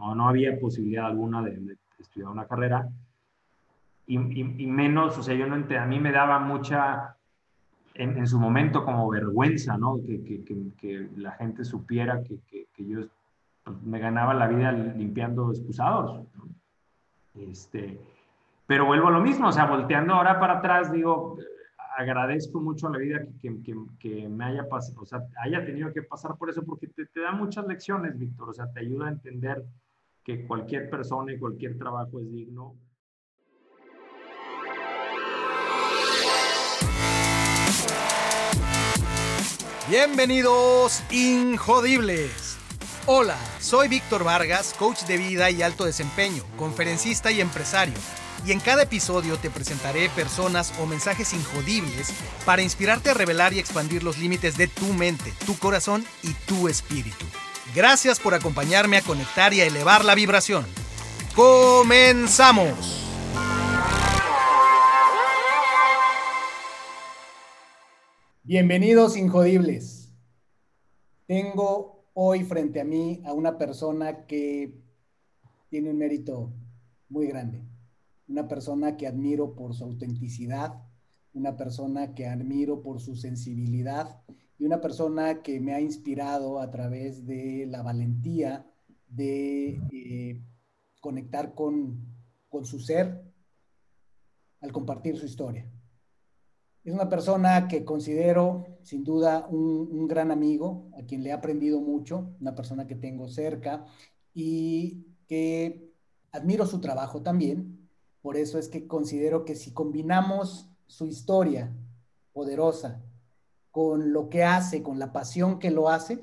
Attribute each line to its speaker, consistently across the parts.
Speaker 1: no, no había posibilidad alguna de, estudiar una carrera. Y, y, menos, o sea, yo no a mí me daba mucha, en, en su momento como vergüenza, ¿no? Que, que, que la gente supiera que, yo me ganaba la vida limpiando excusados. Este, pero vuelvo a lo mismo, o sea, volteando ahora para atrás, digo, agradezco mucho a la vida que, que, que, me haya pasado, o sea, haya tenido que pasar por eso, porque te, te da muchas lecciones, Víctor, o sea, te ayuda a entender que cualquier persona y cualquier trabajo es digno.
Speaker 2: Bienvenidos, Injodibles. Hola, soy Víctor Vargas, coach de vida y alto desempeño, conferencista y empresario y en cada episodio te presentaré personas o mensajes injodibles para inspirarte a revelar y expandir los límites de tu mente, tu corazón y tu espíritu. Gracias por acompañarme a conectar y a elevar la vibración. ¡Comenzamos! Bienvenidos Injodibles. Tengo hoy frente a mí a una persona que tiene un mérito muy grande una persona que admiro por su autenticidad, una persona que admiro por su sensibilidad y una persona que me ha inspirado a través de la valentía de eh, conectar con, su ser al compartir su historia. Es una persona que considero sin duda un, gran amigo, a quien le he aprendido mucho, una persona que tengo cerca y que admiro su trabajo también, por eso es que considero que si combinamos su historia poderosa con lo que hace, con la pasión que lo hace,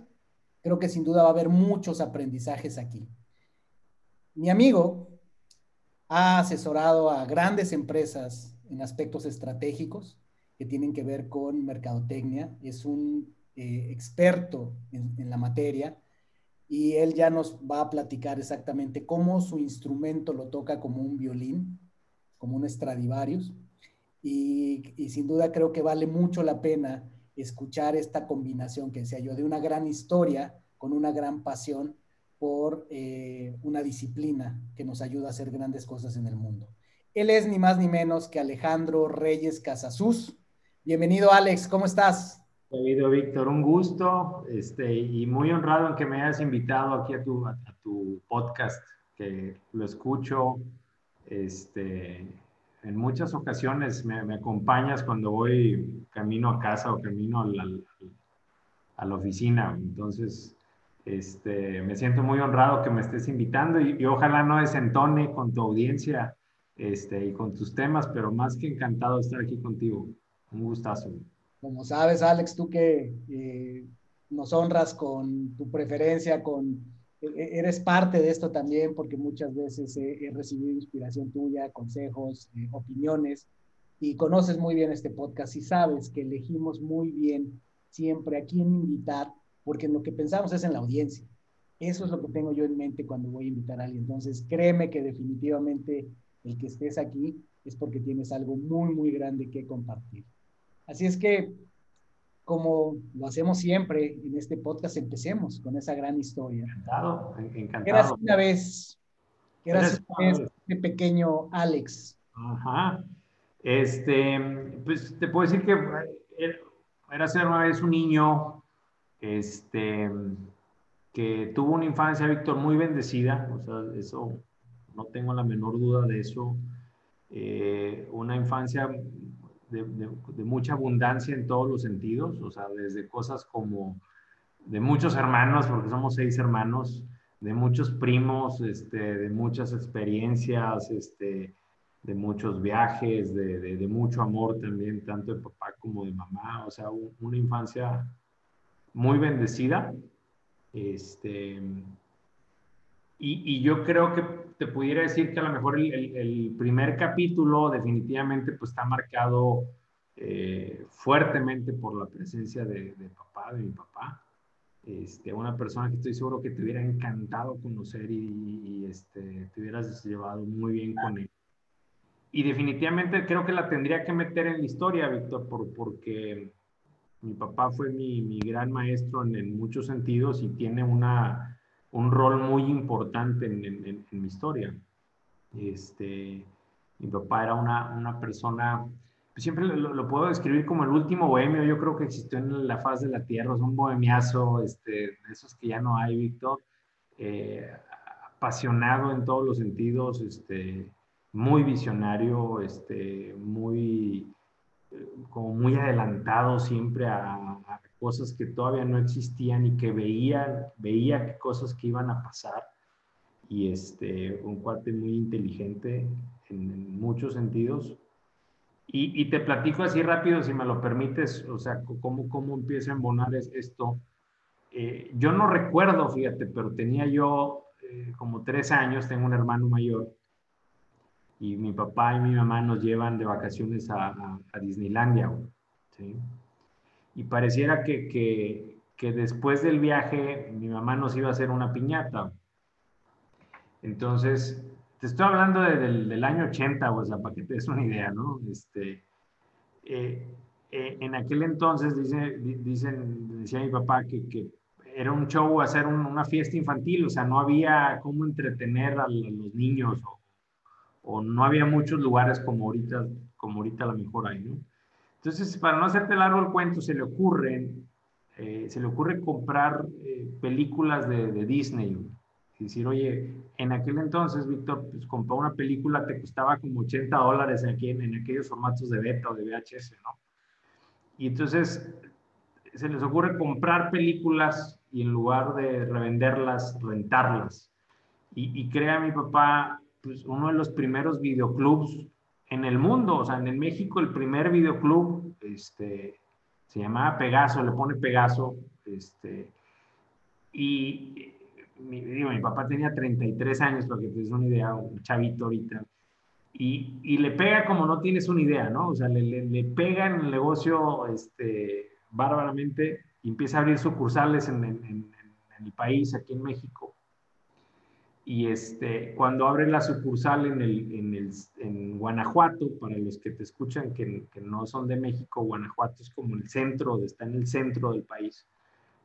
Speaker 2: creo que sin duda va a haber muchos aprendizajes aquí. Mi amigo ha asesorado a grandes empresas en aspectos estratégicos que tienen que ver con mercadotecnia. Es un eh, experto en, la materia y él ya nos va a platicar exactamente cómo su instrumento lo toca como un violín como un Stradivarius. Y, sin duda creo que vale mucho la pena escuchar esta combinación que decía yo, de una gran historia con una gran pasión por eh, una disciplina que nos ayuda a hacer grandes cosas en el mundo. Él es ni más ni menos que Alejandro Reyes Casasus. Bienvenido, Alex, ¿cómo estás?
Speaker 1: Bienvenido, Víctor, un gusto este, y muy honrado en que me hayas invitado aquí a tu, a tu podcast, que lo escucho este, en muchas ocasiones me, acompañas cuando voy camino a casa o camino a la, oficina. Entonces, este, me siento muy honrado que me estés invitando y, ojalá no desentone con tu audiencia este, y con tus temas, pero más que encantado de estar aquí contigo. Un gustazo.
Speaker 2: Como sabes, Alex, tú que eh, nos honras con tu preferencia, con eres parte de esto también porque muchas veces he, recibido inspiración tuya, consejos, eh, opiniones y conoces muy bien este podcast y sabes que elegimos muy bien siempre a quién invitar porque lo que pensamos es en la audiencia. Eso es lo que tengo yo en mente cuando voy a invitar a alguien. Entonces, créeme que definitivamente el que estés aquí es porque tienes algo muy, muy grande que compartir. Así es que como lo hacemos siempre en este podcast, empecemos con esa gran historia.
Speaker 1: Encantado, encantado.
Speaker 2: Eras una vez, eras una vez este pequeño Alex.
Speaker 1: Ajá. Este, pues te puedo decir que era una vez un niño, este, que tuvo una infancia, Víctor, muy bendecida, o sea, eso, no tengo la menor duda de eso. Eh, una infancia de, mucha abundancia en todos los sentidos, o sea, desde cosas como de muchos hermanos, porque somos seis hermanos, de muchos primos, este, de muchas experiencias, este, de muchos viajes, de, de, mucho amor también, tanto de papá como de mamá, o sea, una infancia muy bendecida. Este, y, y, yo creo que te pudiera decir que a lo mejor el, el, primer capítulo definitivamente pues está marcado eh, fuertemente por la presencia de, de, papá, de mi papá. Este, una persona que estoy seguro que te hubiera encantado conocer y, y este, te hubieras llevado muy bien con él. Y definitivamente creo que la tendría que meter en la historia, Víctor, por, porque mi papá fue mi, mi gran maestro en, en muchos sentidos y tiene una un rol muy importante en, mi historia. Este, mi papá era una, una persona, pues siempre lo, puedo describir como el último bohemio, yo creo que existió en la faz de la tierra, es un bohemiazo, este, de esos que ya no hay, Víctor, eh, apasionado en todos los sentidos, este, muy visionario, este, muy, como muy adelantado siempre a, cosas que todavía no existían y que veía, veía cosas que iban a pasar. Y este, un cuate muy inteligente en, muchos sentidos. Y, y, te platico así rápido, si me lo permites, o sea, cómo, cómo empieza a embonar esto. Eh, yo no recuerdo, fíjate, pero tenía yo eh, como tres años, tengo un hermano mayor, y mi papá y mi mamá nos llevan de vacaciones a, a, Disneylandia. ¿sí? Y pareciera que, que, después del viaje mi mamá nos iba a hacer una piñata. Entonces, te estoy hablando del, año 80, o sea, para que te des una idea, ¿no? Este, eh, eh, en aquel entonces, dice, dicen, decía mi papá que, que era un show hacer una fiesta infantil, o sea, no había cómo entretener a, los niños o o no había muchos lugares como ahorita, como ahorita a lo mejor hay, ¿no? Entonces, para no hacerte largo el cuento, se le ocurre, eh, se le ocurre comprar eh, películas de, de, Disney. Y decir, oye, en aquel entonces, Víctor, pues comprar una película te costaba como 80 dólares aquí, en, en aquellos formatos de beta o de VHS, ¿no? Y entonces se les ocurre comprar películas y en lugar de revenderlas, rentarlas. Y, y crea mi papá pues, uno de los primeros videoclubs en el mundo, o sea, en México el primer videoclub, este, se llamaba Pegaso, le pone Pegaso, este, y mi, papá tenía 33 años, para que te una idea, un chavito ahorita, y, y, le pega como no tienes una idea, ¿no? O sea, le, le, pega en el negocio este, bárbaramente y empieza a abrir sucursales en el país, aquí en México y este, cuando abre la sucursal en, el, en, el, en Guanajuato, para los que te escuchan que, que, no son de México, Guanajuato es como el centro, está en el centro del país.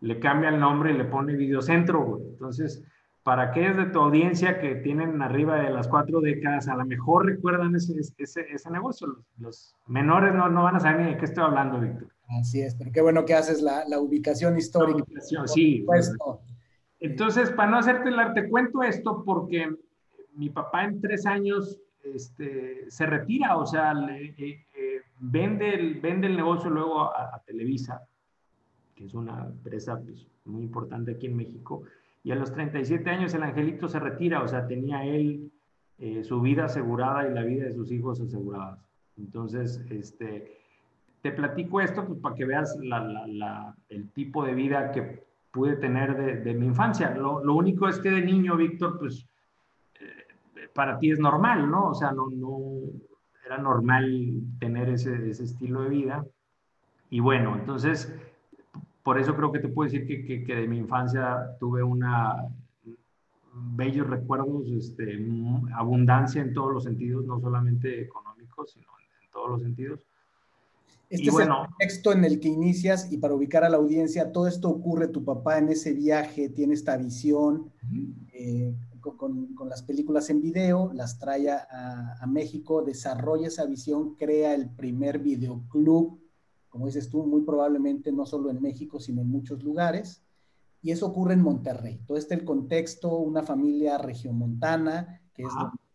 Speaker 1: Le cambia el nombre y le pone Videocentro, güey. Entonces, para aquellos de tu audiencia que tienen arriba de las cuatro décadas, a lo mejor recuerdan ese, ese, ese negocio. Los, los, menores no, no van a saber ni de qué estoy hablando, Víctor.
Speaker 2: Así es, pero qué bueno que haces la, la ubicación histórica. La ubicación,
Speaker 1: sí. Entonces, para no hacerte la, te cuento esto porque mi papá en tres años este, se retira, o sea, eh, eh, vende, el, vende el negocio luego a, Televisa, que es una empresa pues, muy importante aquí en México, y a los 37 años el angelito se retira, o sea, tenía él eh, su vida asegurada y la vida de sus hijos aseguradas. Entonces, este, te platico esto pues, para que veas el tipo de vida que pude tener de, mi infancia. Lo, único es que de niño, Víctor, pues eh, para ti es normal, ¿no? O sea, no, no era normal tener ese, ese, estilo de vida. Y bueno, entonces, por eso creo que te puedo decir que, que, de mi infancia tuve una bellos recuerdos, este, abundancia en todos los sentidos, no solamente económicos, sino en todos los sentidos.
Speaker 2: Este es el contexto en el que inicias y para ubicar a la audiencia, todo esto ocurre, tu papá en ese viaje tiene esta visión eh, con, con, las películas en video, las trae a, a, México, desarrolla esa visión, crea el primer videoclub, como dices tú, muy probablemente no solo en México, sino en muchos lugares. Y eso ocurre en Monterrey. Todo este el contexto, una familia regiomontana, que es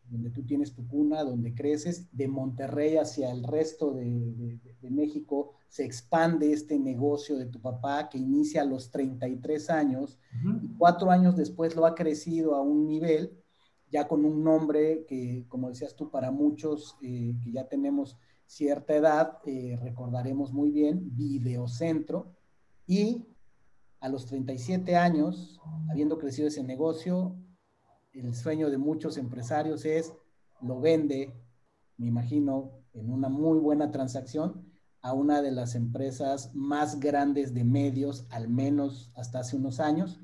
Speaker 2: donde tú tienes tu cuna, donde creces, de Monterrey hacia el resto de, de, México, se expande este negocio de tu papá que inicia a los 33 años y cuatro años después lo ha crecido a un nivel ya con un nombre que, como decías tú, para muchos eh, que ya tenemos cierta edad, eh, recordaremos muy bien, Videocentro, y a los 37 años, habiendo crecido ese negocio, el sueño de muchos empresarios es, lo vende, me imagino, en una muy buena transacción a una de las empresas más grandes de medios, al menos hasta hace unos años,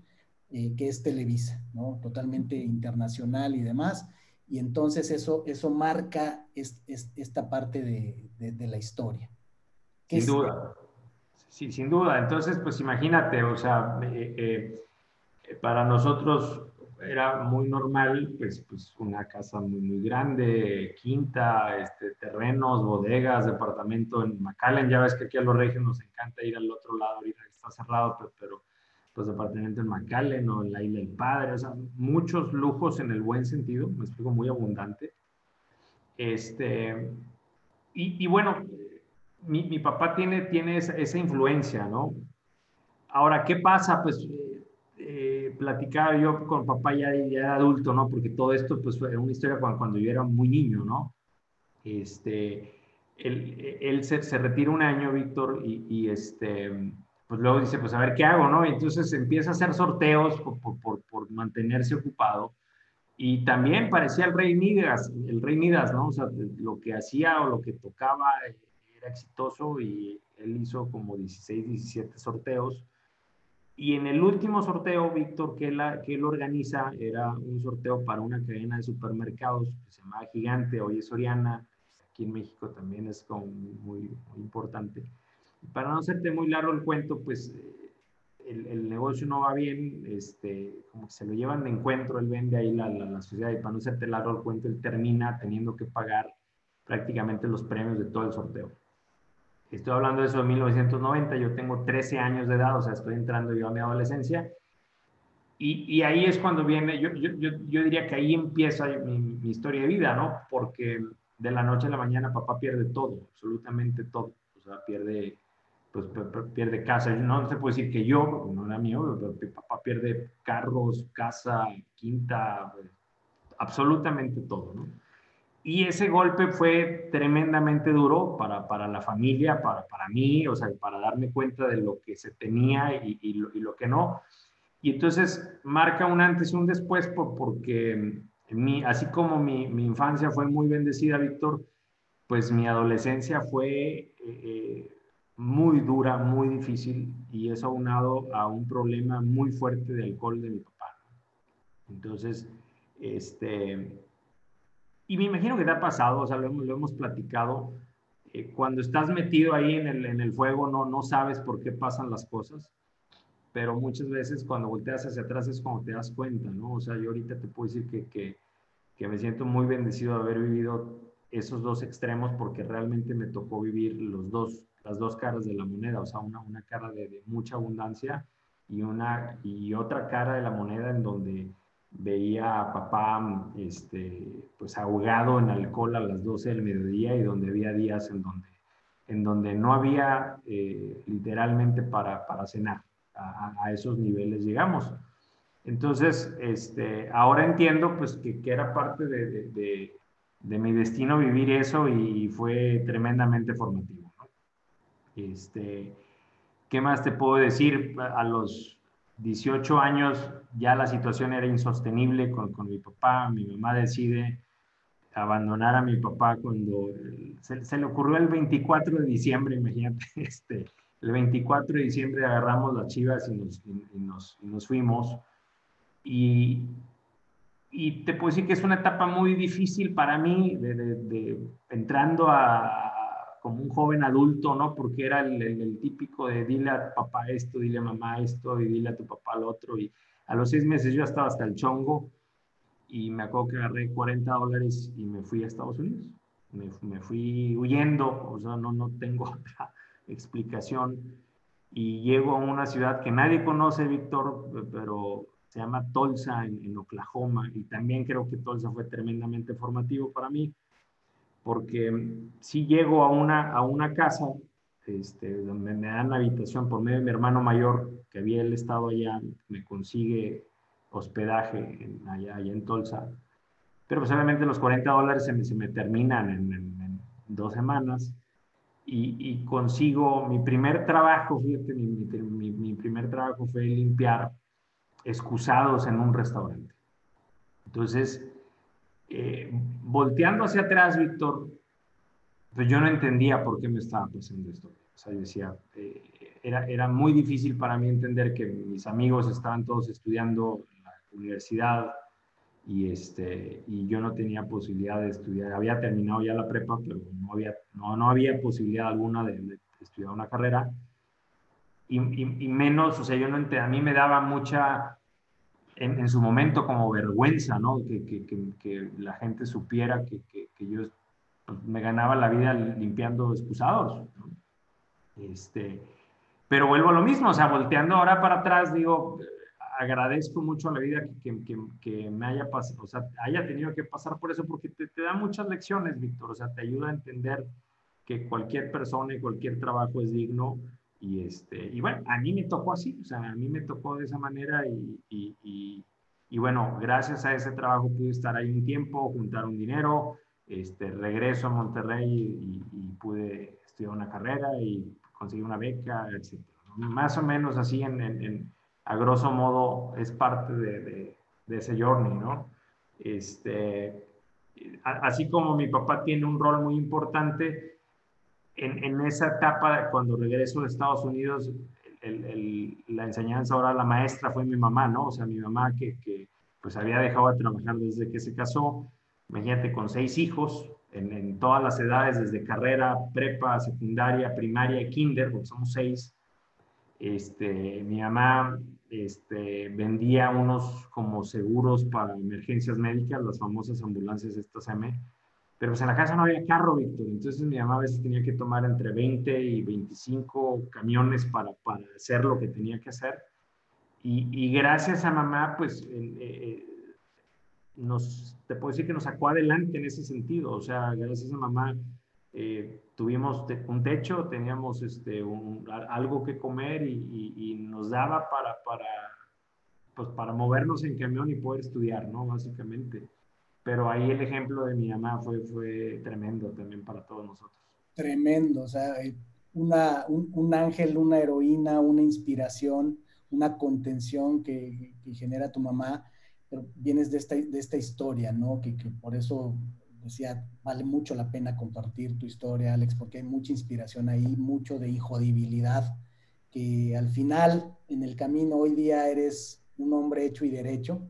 Speaker 2: eh, que es Televisa, ¿no? Totalmente internacional y demás. Y entonces eso, eso marca esta parte de, la historia.
Speaker 1: Sin duda. Sí, sin duda. Entonces, pues imagínate, o sea, eh, eh, para nosotros era muy normal, pues, pues una casa muy, muy grande, quinta, este, terrenos, bodegas, departamento en McAllen. Ya ves que aquí a los regios nos encanta ir al otro lado, ahorita está cerrado, pero, pues departamento en McAllen o en la Isla del Padre, o sea, muchos lujos en el buen sentido, me explico, muy abundante. Este, y, bueno, mi, mi, papá tiene, tiene esa, influencia, ¿no? Ahora, ¿qué pasa? Pues platicaba yo con papá ya, ya adulto, ¿no? Porque todo esto pues fue una historia cuando, cuando yo era muy niño, ¿no? Este, él, él se, se, retira un año, Víctor, y, y, este, pues luego dice, pues a ver qué hago, ¿no? Y entonces empieza a hacer sorteos por, por, mantenerse ocupado. Y también parecía el rey Midas, el rey Midas, ¿no? O sea, lo que hacía o lo que tocaba era exitoso y él hizo como 16, 17 sorteos y en el último sorteo, Víctor, que él, que organiza, era un sorteo para una cadena de supermercados que se llamaba Gigante, hoy es Soriana, aquí en México también es como muy, importante. Para no hacerte muy largo el cuento, pues eh, el, el, negocio no va bien, este, como que se lo llevan de encuentro, él vende ahí la, la, la sociedad y para no hacerte largo el cuento, él termina teniendo que pagar prácticamente los premios de todo el sorteo. Estoy hablando de eso de 1990, yo tengo 13 años de edad, o sea, estoy entrando yo a mi adolescencia. Y, y ahí es cuando viene, yo, yo, yo, diría que ahí empieza mi, mi, historia de vida, ¿no? Porque de la noche a la mañana papá pierde todo, absolutamente todo. O sea, pierde, pues pierde casa. No se puede decir que yo, no era mío, pero papá pierde carros, casa, quinta, absolutamente todo, ¿no? Y ese golpe fue tremendamente duro para, para la familia, para, para, mí, o sea, para darme cuenta de lo que se tenía y, lo, y lo, que no. Y entonces marca un antes y un después por, porque mi, así como mi, mi, infancia fue muy bendecida, Víctor, pues mi adolescencia fue eh, muy dura, muy difícil y eso aunado a un problema muy fuerte de alcohol de mi papá. Entonces, este, y me imagino que te ha pasado, o sea, lo hemos, platicado, eh, cuando estás metido ahí en el, en el fuego no, no sabes por qué pasan las cosas, pero muchas veces cuando volteas hacia atrás es cuando te das cuenta, ¿no? O sea, yo ahorita te puedo decir que, que, que me siento muy bendecido de haber vivido esos dos extremos porque realmente me tocó vivir los dos, las dos caras de la moneda, o sea, una, una cara de, de mucha abundancia y, una, y otra cara de la moneda en donde veía a papá este, pues ahogado en alcohol a las 12 del mediodía y donde había días en donde, en donde no había eh, literalmente para, para cenar. A, esos niveles llegamos. Entonces, este, ahora entiendo pues que, que era parte de, de, de, mi destino vivir eso y fue tremendamente formativo. Este, ¿Qué más te puedo decir? A los 18 años ya la situación era insostenible con, con, mi papá. Mi mamá decide abandonar a mi papá cuando se, le ocurrió el 24 de diciembre, imagínate, este, el 24 de diciembre agarramos las chivas y nos, y, nos, y nos fuimos. Y, y, te puedo decir que es una etapa muy difícil para mí, de, de entrando a, como un joven adulto, ¿no? Porque era el, típico de dile a papá esto, dile a mamá esto y dile a tu papá lo otro. Y a los seis meses yo estaba hasta el chongo y me acuerdo que agarré 40 dólares y me fui a Estados Unidos. Me, me fui huyendo, o sea, no, no tengo otra explicación. Y llego a una ciudad que nadie conoce, Víctor, pero se llama Tulsa en, en Oklahoma. Y también creo que Tulsa fue tremendamente formativo para mí porque si llego a una, a una casa este, donde me dan habitación por medio de mi hermano mayor, que había él estado allá, me consigue hospedaje en, allá, allá, en Tulsa. Pero pues obviamente los 40 dólares se me, se me terminan en, en, en, dos semanas y, y, consigo mi primer trabajo, fíjate, mi, mi, mi primer trabajo fue limpiar excusados en un restaurante. Entonces, eh, volteando hacia atrás, Víctor, pues yo no entendía por qué me estaba pasando esto. O sea, yo decía, eh, era, era muy difícil para mí entender que mis amigos estaban todos estudiando en la universidad y, este, y yo no tenía posibilidad de estudiar. Había terminado ya la prepa, pero no había, no, no había posibilidad alguna de, de estudiar una carrera. Y, y, y, menos, o sea, yo no a mí me daba mucha en, su momento como vergüenza, ¿no? Que, que, que, la gente supiera que, yo me ganaba la vida limpiando excusados. Este, pero vuelvo a lo mismo, o sea, volteando ahora para atrás, digo, agradezco mucho a la vida que, me haya pasado, o sea, haya tenido que pasar por eso, porque te, te, da muchas lecciones, Víctor, o sea, te ayuda a entender que cualquier persona y cualquier trabajo es digno. Y, este, y bueno, a mí me tocó así, o sea, a mí me tocó de esa manera y, y, y bueno, gracias a ese trabajo pude estar ahí un tiempo, juntar un dinero, este, regreso a Monterrey y, pude estudiar una carrera y conseguir una beca, etc. Más o menos así, en, en, a grosso modo, es parte de, de, ese journey, ¿no? Este, así como mi papá tiene un rol muy importante, en, en esa etapa, cuando regreso a Estados Unidos, la enseñanza ahora la maestra fue mi mamá, ¿no? O sea, mi mamá que, que pues había dejado de trabajar desde que se casó, imagínate, con seis hijos, en, en, todas las edades, desde carrera, prepa, secundaria, primaria y kinder, porque somos seis. Este, mi mamá este, vendía unos como seguros para emergencias médicas, las famosas ambulancias estas M, pero pues en la casa no había carro, Víctor, entonces mi mamá a veces tenía que tomar entre 20 y 25 camiones para, para hacer lo que tenía que hacer. Y, y gracias a mamá, pues eh, eh, nos, te puedo decir que nos sacó adelante en ese sentido, o sea, gracias a mamá eh, tuvimos un techo, teníamos este, un, algo que comer y, y, nos daba para, para, pues para movernos en camión y poder estudiar, ¿no? Básicamente pero ahí el ejemplo de mi mamá fue, fue tremendo también para todos nosotros.
Speaker 2: Tremendo, o sea, eh, una, un, ángel, una heroína, una inspiración, una contención que, genera tu mamá, pero vienes de esta, de esta historia, ¿no? Que, que, por eso decía, vale mucho la pena compartir tu historia, Alex, porque hay mucha inspiración ahí, mucho de injodibilidad, que al final, en el camino, hoy día eres un hombre hecho y derecho,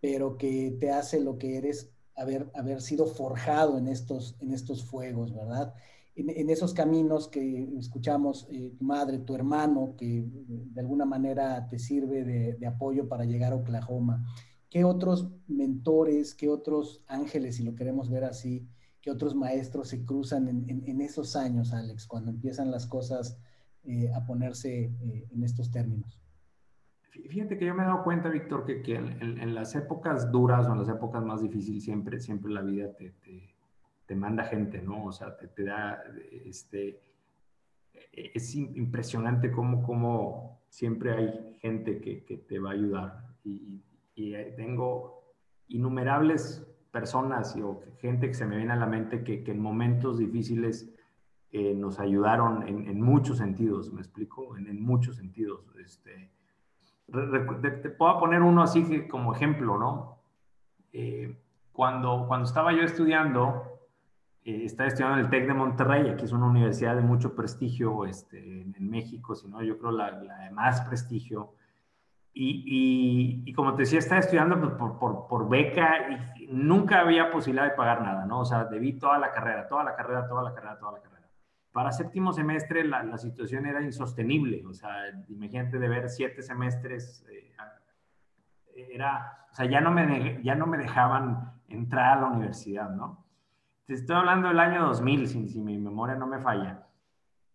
Speaker 2: pero que te hace lo que eres haber, haber sido forjado en estos, en estos fuegos, ¿verdad? En, esos caminos que escuchamos, eh, tu madre, tu hermano, que de alguna manera te sirve de, apoyo para llegar a Oklahoma. ¿Qué otros mentores, qué otros ángeles, si lo queremos ver así, qué otros maestros se cruzan en, esos años, Alex, cuando empiezan las cosas eh, a ponerse eh, en estos términos?
Speaker 1: Fíjate que yo me he dado cuenta, Víctor, que, que en, las épocas duras o en las épocas más difíciles siempre, siempre la vida te, te, te manda gente, ¿no? O sea, te, te, da, este, es impresionante cómo, cómo siempre hay gente que, que te va a ayudar. Y, y, tengo innumerables personas o gente que se me viene a la mente que, que en momentos difíciles eh, nos ayudaron en, en, muchos sentidos, ¿me explico? En, en muchos sentidos. Este, te, puedo poner uno así como ejemplo, ¿no? Eh, cuando, cuando estaba yo estudiando, eh, estaba estudiando en el TEC de Monterrey, aquí es una universidad de mucho prestigio este, en, México, si no, yo creo la, la de más prestigio. Y, y, como te decía, estaba estudiando por, por, por, beca y nunca había posibilidad de pagar nada, ¿no? O sea, debí toda la carrera, toda la carrera, toda la carrera, toda la carrera. Para séptimo semestre la, la, situación era insostenible, o sea, imagínate de ver siete semestres, eh, era, o sea, ya no, me ya no me dejaban entrar a la universidad, ¿no? Te estoy hablando del año 2000, si, si mi memoria no me falla.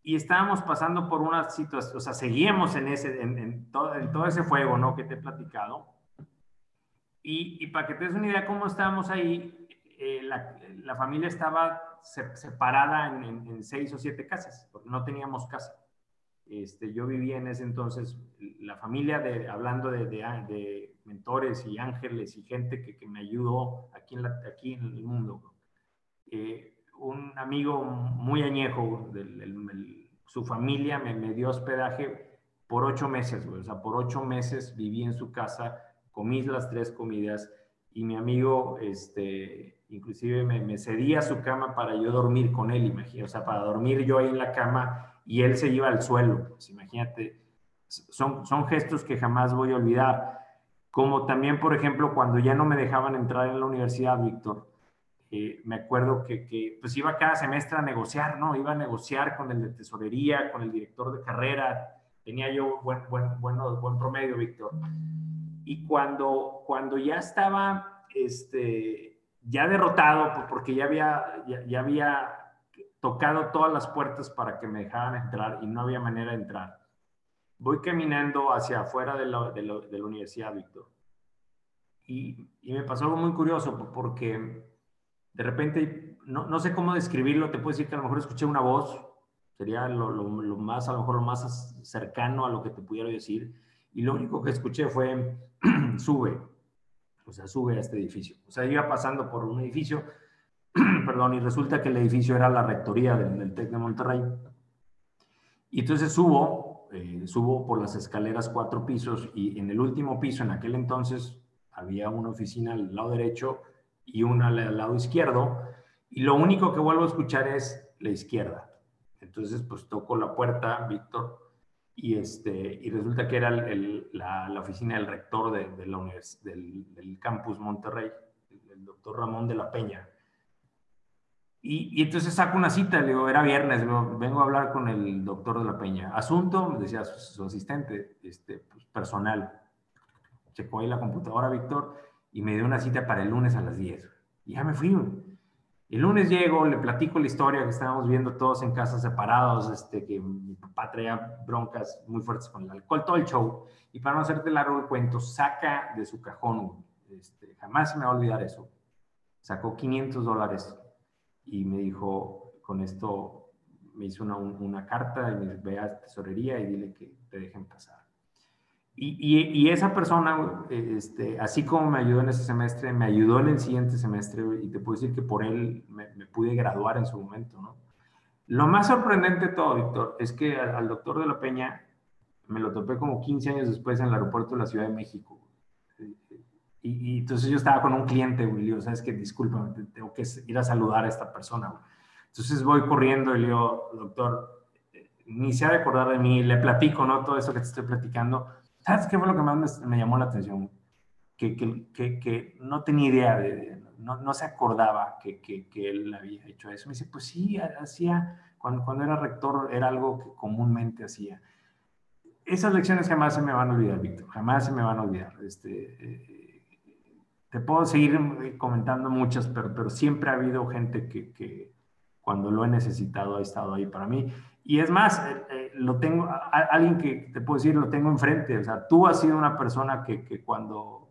Speaker 1: Y estábamos pasando por una situación, o sea, seguíamos en, ese, en, en, todo, en todo ese fuego, ¿no? Que te he platicado. Y, y para que te des una idea cómo estábamos ahí, eh, la, familia estaba separada en, seis o siete casas, porque no teníamos casa. Este, yo vivía en ese entonces, la familia, de, hablando de, de, mentores y ángeles y gente que, que me ayudó aquí en, aquí en el mundo. Eh, un amigo muy añejo, del, su familia me, me, dio hospedaje por ocho meses, o sea, por ocho meses viví en su casa, comí las tres comidas y mi amigo, este, inclusive me, cedía su cama para yo dormir con él, imagínate, o sea, para dormir yo ahí en la cama y él se iba al suelo, pues imagínate, son, son gestos que jamás voy a olvidar. Como también, por ejemplo, cuando ya no me dejaban entrar en la universidad, Víctor, eh, me acuerdo que, que, pues iba cada semestre a negociar, ¿no? Iba a negociar con el de tesorería, con el director de carrera, tenía yo buen, buen, buen promedio, Víctor y cuando, cuando ya estaba, este, ya derrotado, porque ya había, ya, había tocado todas las puertas para que me dejaran entrar y no había manera de entrar. Voy caminando hacia afuera de la, de la, universidad, Víctor. Y, y, me pasó algo muy curioso porque de repente, no, no, sé cómo describirlo, te puedo decir que a lo mejor escuché una voz, sería lo, más, a lo mejor lo más cercano a lo que te pudiera decir, y lo único que escuché fue, sube, o sea, sube a este edificio. O sea, iba pasando por un edificio, perdón, y resulta que el edificio era la rectoría del, TEC de Monterrey. Y entonces subo, eh, subo por las escaleras cuatro pisos y en el último piso, en aquel entonces, había una oficina al lado derecho y una al lado izquierdo. Y lo único que vuelvo a escuchar es la izquierda. Entonces, pues toco la puerta, Víctor, y, este, y resulta que era la, oficina del rector de, la del, campus Monterrey, el, doctor Ramón de la Peña. Y, entonces saco una cita, le digo, era viernes, vengo a hablar con el doctor de la Peña. Asunto, decía su, asistente, este, pues, personal. Checó ahí la computadora, Víctor, y me dio una cita para el lunes a las 10. Y ya me fui. El lunes llego, le platico la historia que estábamos viendo todos en casas separados, este, que mi papá traía broncas muy fuertes con el alcohol, todo el show. Y para no hacerte largo el cuento, saca de su cajón, este, jamás se me va a olvidar eso, sacó 500 dólares y me dijo, con esto me hizo una, una carta y me ve a tesorería y dile que te dejen pasar. Y, esa persona, este, así como me ayudó en ese semestre, me ayudó en el siguiente semestre y te puedo decir que por él me, pude graduar en su momento, ¿no? Lo más sorprendente de todo, Víctor, es que al, doctor de la Peña me lo topé como 15 años después en el aeropuerto de la Ciudad de México. Y, entonces yo estaba con un cliente, güey, y sabes que discúlpame, tengo que ir a saludar a esta persona. Entonces voy corriendo y le digo, doctor, eh, ni se ha de acordar de mí, le platico, ¿no? Todo eso que te estoy platicando ¿Sabes qué fue lo que más me, llamó la atención? Que, que, que, no tenía idea, de, no, no, se acordaba que, él había hecho eso. Me dice, pues sí, hacía, cuando, cuando era rector era algo que comúnmente hacía. Esas lecciones jamás se me van a olvidar, Víctor, jamás se me van a olvidar. Este, eh, te puedo seguir comentando muchas, pero, pero siempre ha habido gente que, que cuando lo he necesitado ha estado ahí para mí. Y es más, eh, lo tengo, alguien que te puedo decir, lo tengo enfrente. O sea, tú has sido una persona que, que cuando,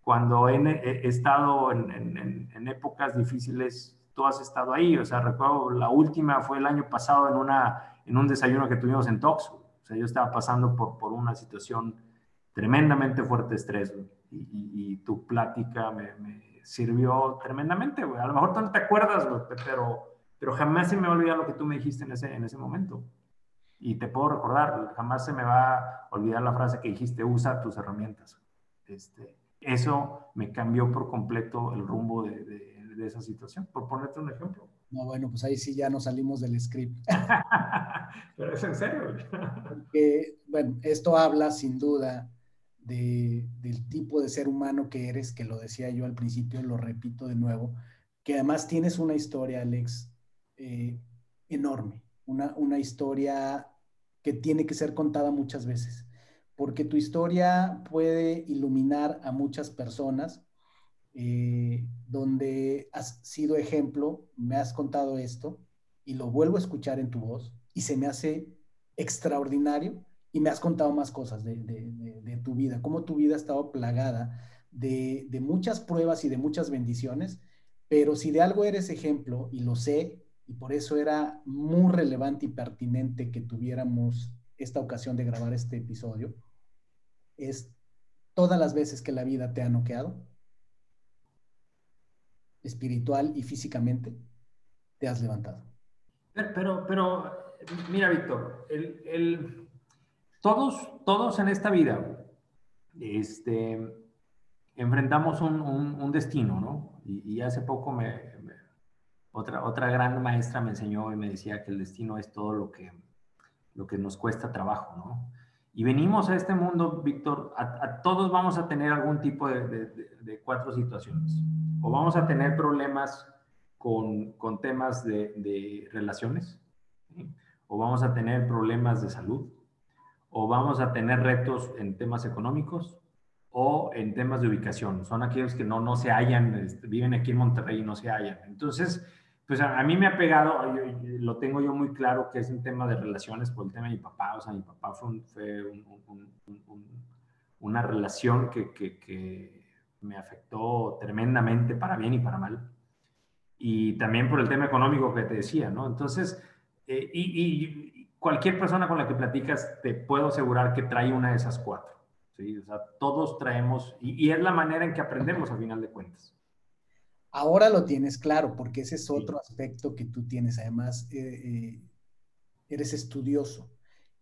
Speaker 1: cuando he, estado en, en, en, épocas difíciles, tú has estado ahí. O sea, recuerdo, la última fue el año pasado en, una, en un desayuno que tuvimos en Toxo. O sea, yo estaba pasando por, por una situación tremendamente fuerte de estrés. Y, y, tu plática me, me, sirvió tremendamente, güey. A lo mejor tú no te acuerdas, pero pero jamás se me va a olvidar lo que tú me dijiste en ese, en ese momento. Y te puedo recordar, jamás se me va a olvidar la frase que dijiste, usa tus herramientas. Este, eso me cambió por completo el rumbo de, de, esa situación, por ponerte un ejemplo.
Speaker 2: No, bueno, pues ahí sí ya nos salimos del script.
Speaker 1: Pero es en serio.
Speaker 2: Porque, bueno, esto habla sin duda de, del tipo de ser humano que eres, que lo decía yo al principio, lo repito de nuevo, que además tienes una historia, Alex, eh, enorme, una, una historia que tiene que ser contada muchas veces, porque tu historia puede iluminar a muchas personas, eh, donde has sido ejemplo, me has contado esto y lo vuelvo a escuchar en tu voz y se me hace extraordinario y me has contado más cosas de, de, tu vida, cómo tu vida ha estado plagada de, de muchas pruebas y de muchas bendiciones, pero si de algo eres ejemplo, y lo sé, y por eso era muy relevante y pertinente que tuviéramos esta ocasión de grabar este episodio, es todas las veces que la vida te ha noqueado, espiritual y físicamente, te has levantado.
Speaker 1: Pero, pero, mira, Víctor, el, todos, todos en esta vida este, enfrentamos un, destino, ¿no? Y, hace poco me, otra, otra gran maestra me enseñó y me decía que el destino es todo lo que, lo que nos cuesta trabajo, ¿no? Y venimos a este mundo, Víctor, a, todos vamos a tener algún tipo de, cuatro situaciones. O vamos a tener problemas con, con temas de, relaciones, o vamos a tener problemas de salud, o vamos a tener retos en temas económicos, o en temas de ubicación. Son aquellos que no, no se hallan, este, viven aquí en Monterrey y no se hallan. Entonces, pues a, mí me ha pegado, lo tengo yo muy claro que es un tema de relaciones por el tema de mi papá. O sea, mi papá fue, una relación que, que, me afectó tremendamente para bien y para mal. Y también por el tema económico que te decía, ¿no? Entonces, eh, y, y cualquier persona con la que platicas, te puedo asegurar que trae una de esas cuatro. ¿sí? O sea, todos traemos, y, es la manera en que aprendemos a final de cuentas.
Speaker 2: Ahora lo tienes claro, porque ese es otro aspecto que tú tienes. Además, eh, eh, eres estudioso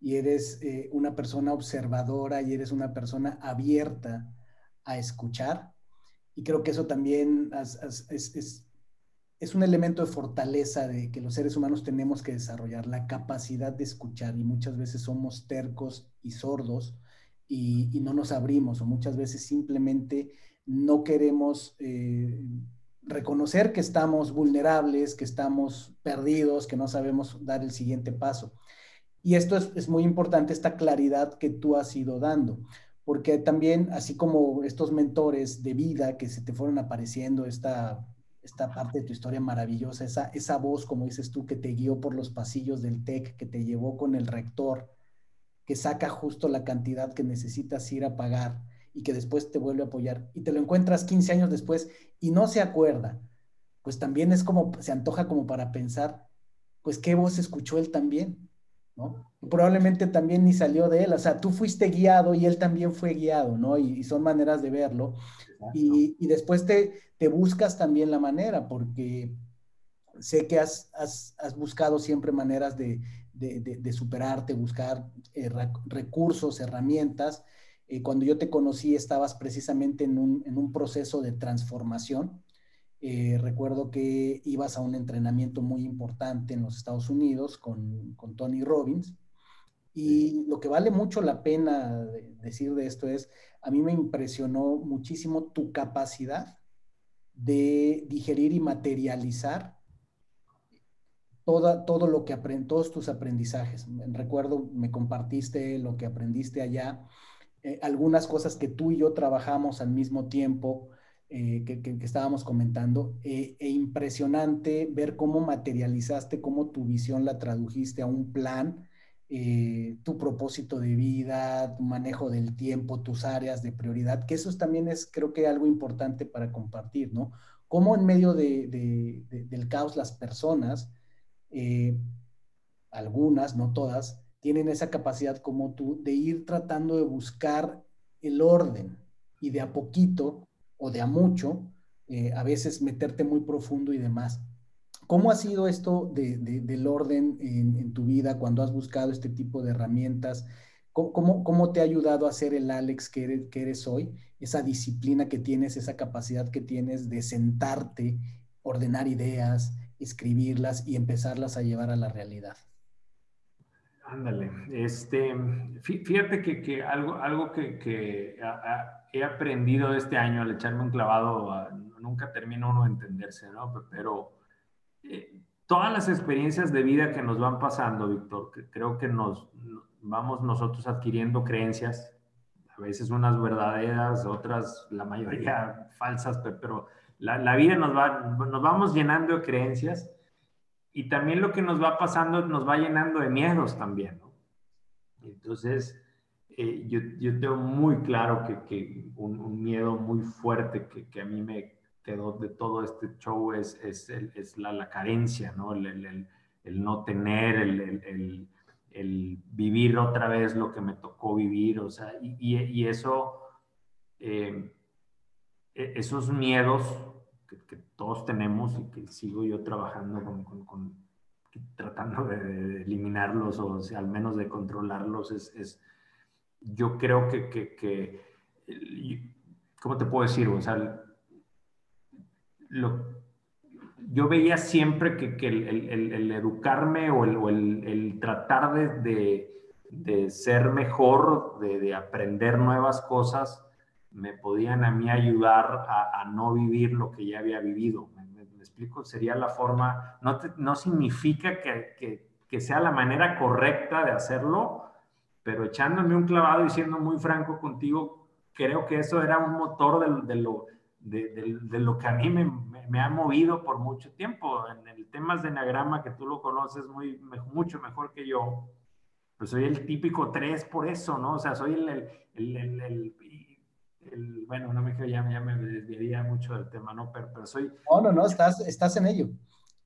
Speaker 2: y eres eh, una persona observadora y eres una persona abierta a escuchar. Y creo que eso también es, es un elemento de fortaleza de que los seres humanos tenemos que desarrollar, la capacidad de escuchar. Y muchas veces somos tercos y sordos y, no nos abrimos o muchas veces simplemente no queremos eh, reconocer que estamos vulnerables, que estamos perdidos, que no sabemos dar el siguiente paso. Y esto es, muy importante, esta claridad que tú has ido dando, porque también, así como estos mentores de vida que se te fueron apareciendo, esta, parte de tu historia maravillosa, esa, esa voz, como dices tú, que te guió por los pasillos del TEC, que te llevó con el rector, que saca justo la cantidad que necesitas ir a pagar y que después te vuelve a apoyar y te lo encuentras 15 años después y no se acuerda, pues también es como, se antoja como para pensar, pues qué voz escuchó él también, ¿no? Probablemente también ni salió de él, o sea, tú fuiste guiado y él también fue guiado, ¿no? Y, son maneras de verlo. Y, y, después te, te buscas también la manera, porque sé que has, has, has buscado siempre maneras de, de, superarte, buscar eh, recursos, herramientas. Eh, cuando yo te conocí estabas precisamente en un, proceso de transformación. Eh, recuerdo que ibas a un entrenamiento muy importante en los Estados Unidos con, Tony Robbins. Y lo que vale mucho la pena decir de esto es, a mí me impresionó muchísimo tu capacidad de digerir y materializar todo lo que aprendí, todos tus aprendizajes. Recuerdo, me compartiste lo que aprendiste allá, eh, algunas cosas que tú y yo trabajamos al mismo tiempo, eh, que, estábamos comentando, eh, e impresionante ver cómo materializaste, cómo tu visión la tradujiste a un plan, tu propósito de vida, tu manejo del tiempo, tus áreas de prioridad, que eso también es, creo que, algo importante para compartir, ¿no? Cómo en medio del caos las personas algunas, no todas, tienen esa capacidad como tú de ir tratando de buscar el orden y de a poquito o de a mucho, eh, a veces meterte muy profundo y demás. ¿Cómo ha sido esto del orden en, tu vida cuando has buscado este tipo de herramientas? ¿Cómo, te ha ayudado a ser el Alex que eres hoy? Esa disciplina que tienes, esa capacidad que tienes de sentarte, ordenar ideas, escribirlas y empezarlas a llevar a la realidad.
Speaker 1: Ándale, este, fíjate que, algo, algo que, he aprendido este año al echarme un clavado, nunca termina uno de entenderse, ¿no? Pero eh, todas las experiencias de vida que nos van pasando, Víctor, creo que nos vamos nosotros adquiriendo creencias, a veces unas verdaderas, otras, la mayoría falsas, pero la, vida nos va, nos vamos llenando de creencias y también lo que nos va pasando nos va llenando de miedos también. Entonces, eh, yo, yo, tengo muy claro que, que un, miedo muy fuerte que, que, a mí me quedó de todo este show es, es, es la, la, carencia, ¿no? El, el, no tener, el, el, vivir otra vez lo que me tocó vivir, o sea, y, y, eso... Eh, e, esos miedos que, todos tenemos y que sigo yo trabajando con, tratando de, eliminarlos o al menos de controlarlos, es, yo creo que, que, ¿cómo te puedo decir? O sea, lo, yo veía siempre que, el, educarme o el, tratar de, de, ser mejor, de, aprender nuevas cosas, me podían a mí ayudar a, no vivir lo que ya había vivido. ¿Me, explico? Sería la forma, no, no significa que, que, sea la manera correcta de hacerlo, pero echándome un clavado y siendo muy franco contigo, creo que eso era un motor de, lo, de, lo que a mí me, me, ha movido por mucho tiempo. En el temas de enagrama, que tú lo conoces muy, mucho mejor que yo, pues soy el típico 3 por eso, ¿no? O sea, soy el, el, el bueno, no me quiero, ya, ya, me desviaría mucho del tema, ¿no? Pero, pero, soy...
Speaker 2: No, no, no, estás, estás en ello.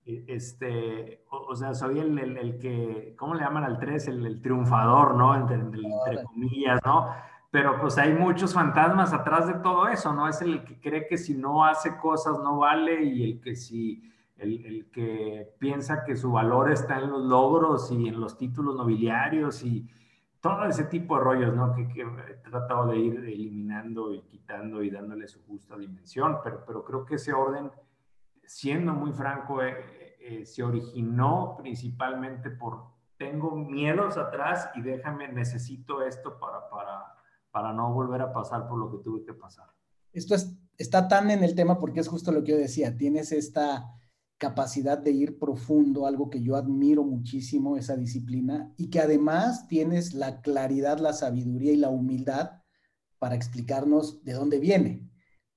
Speaker 1: E, este, o, sea, soy el, el, que, ¿cómo le llaman al 3? El, triunfador, ¿no? Entre, entre comillas, ¿no? pero pues hay muchos fantasmas atrás de todo eso, ¿no? Es el que cree que si no hace cosas no vale y el que si, el, el, que piensa que su valor está en los logros y en los títulos nobiliarios y todo ese tipo de rollos, ¿no? Que, que he tratado de ir eliminando y quitando y dándole su justa dimensión, pero, pero creo que ese orden, siendo muy franco, eh, eh, se originó principalmente por tengo miedos atrás y déjame, necesito esto para, para para no volver a pasar por lo que tuve que pasar.
Speaker 2: Esto es, está tan en el tema porque es justo lo que yo decía, tienes esta capacidad de ir profundo, algo que yo admiro muchísimo, esa disciplina, y que además tienes la claridad, la sabiduría y la humildad para explicarnos de dónde viene.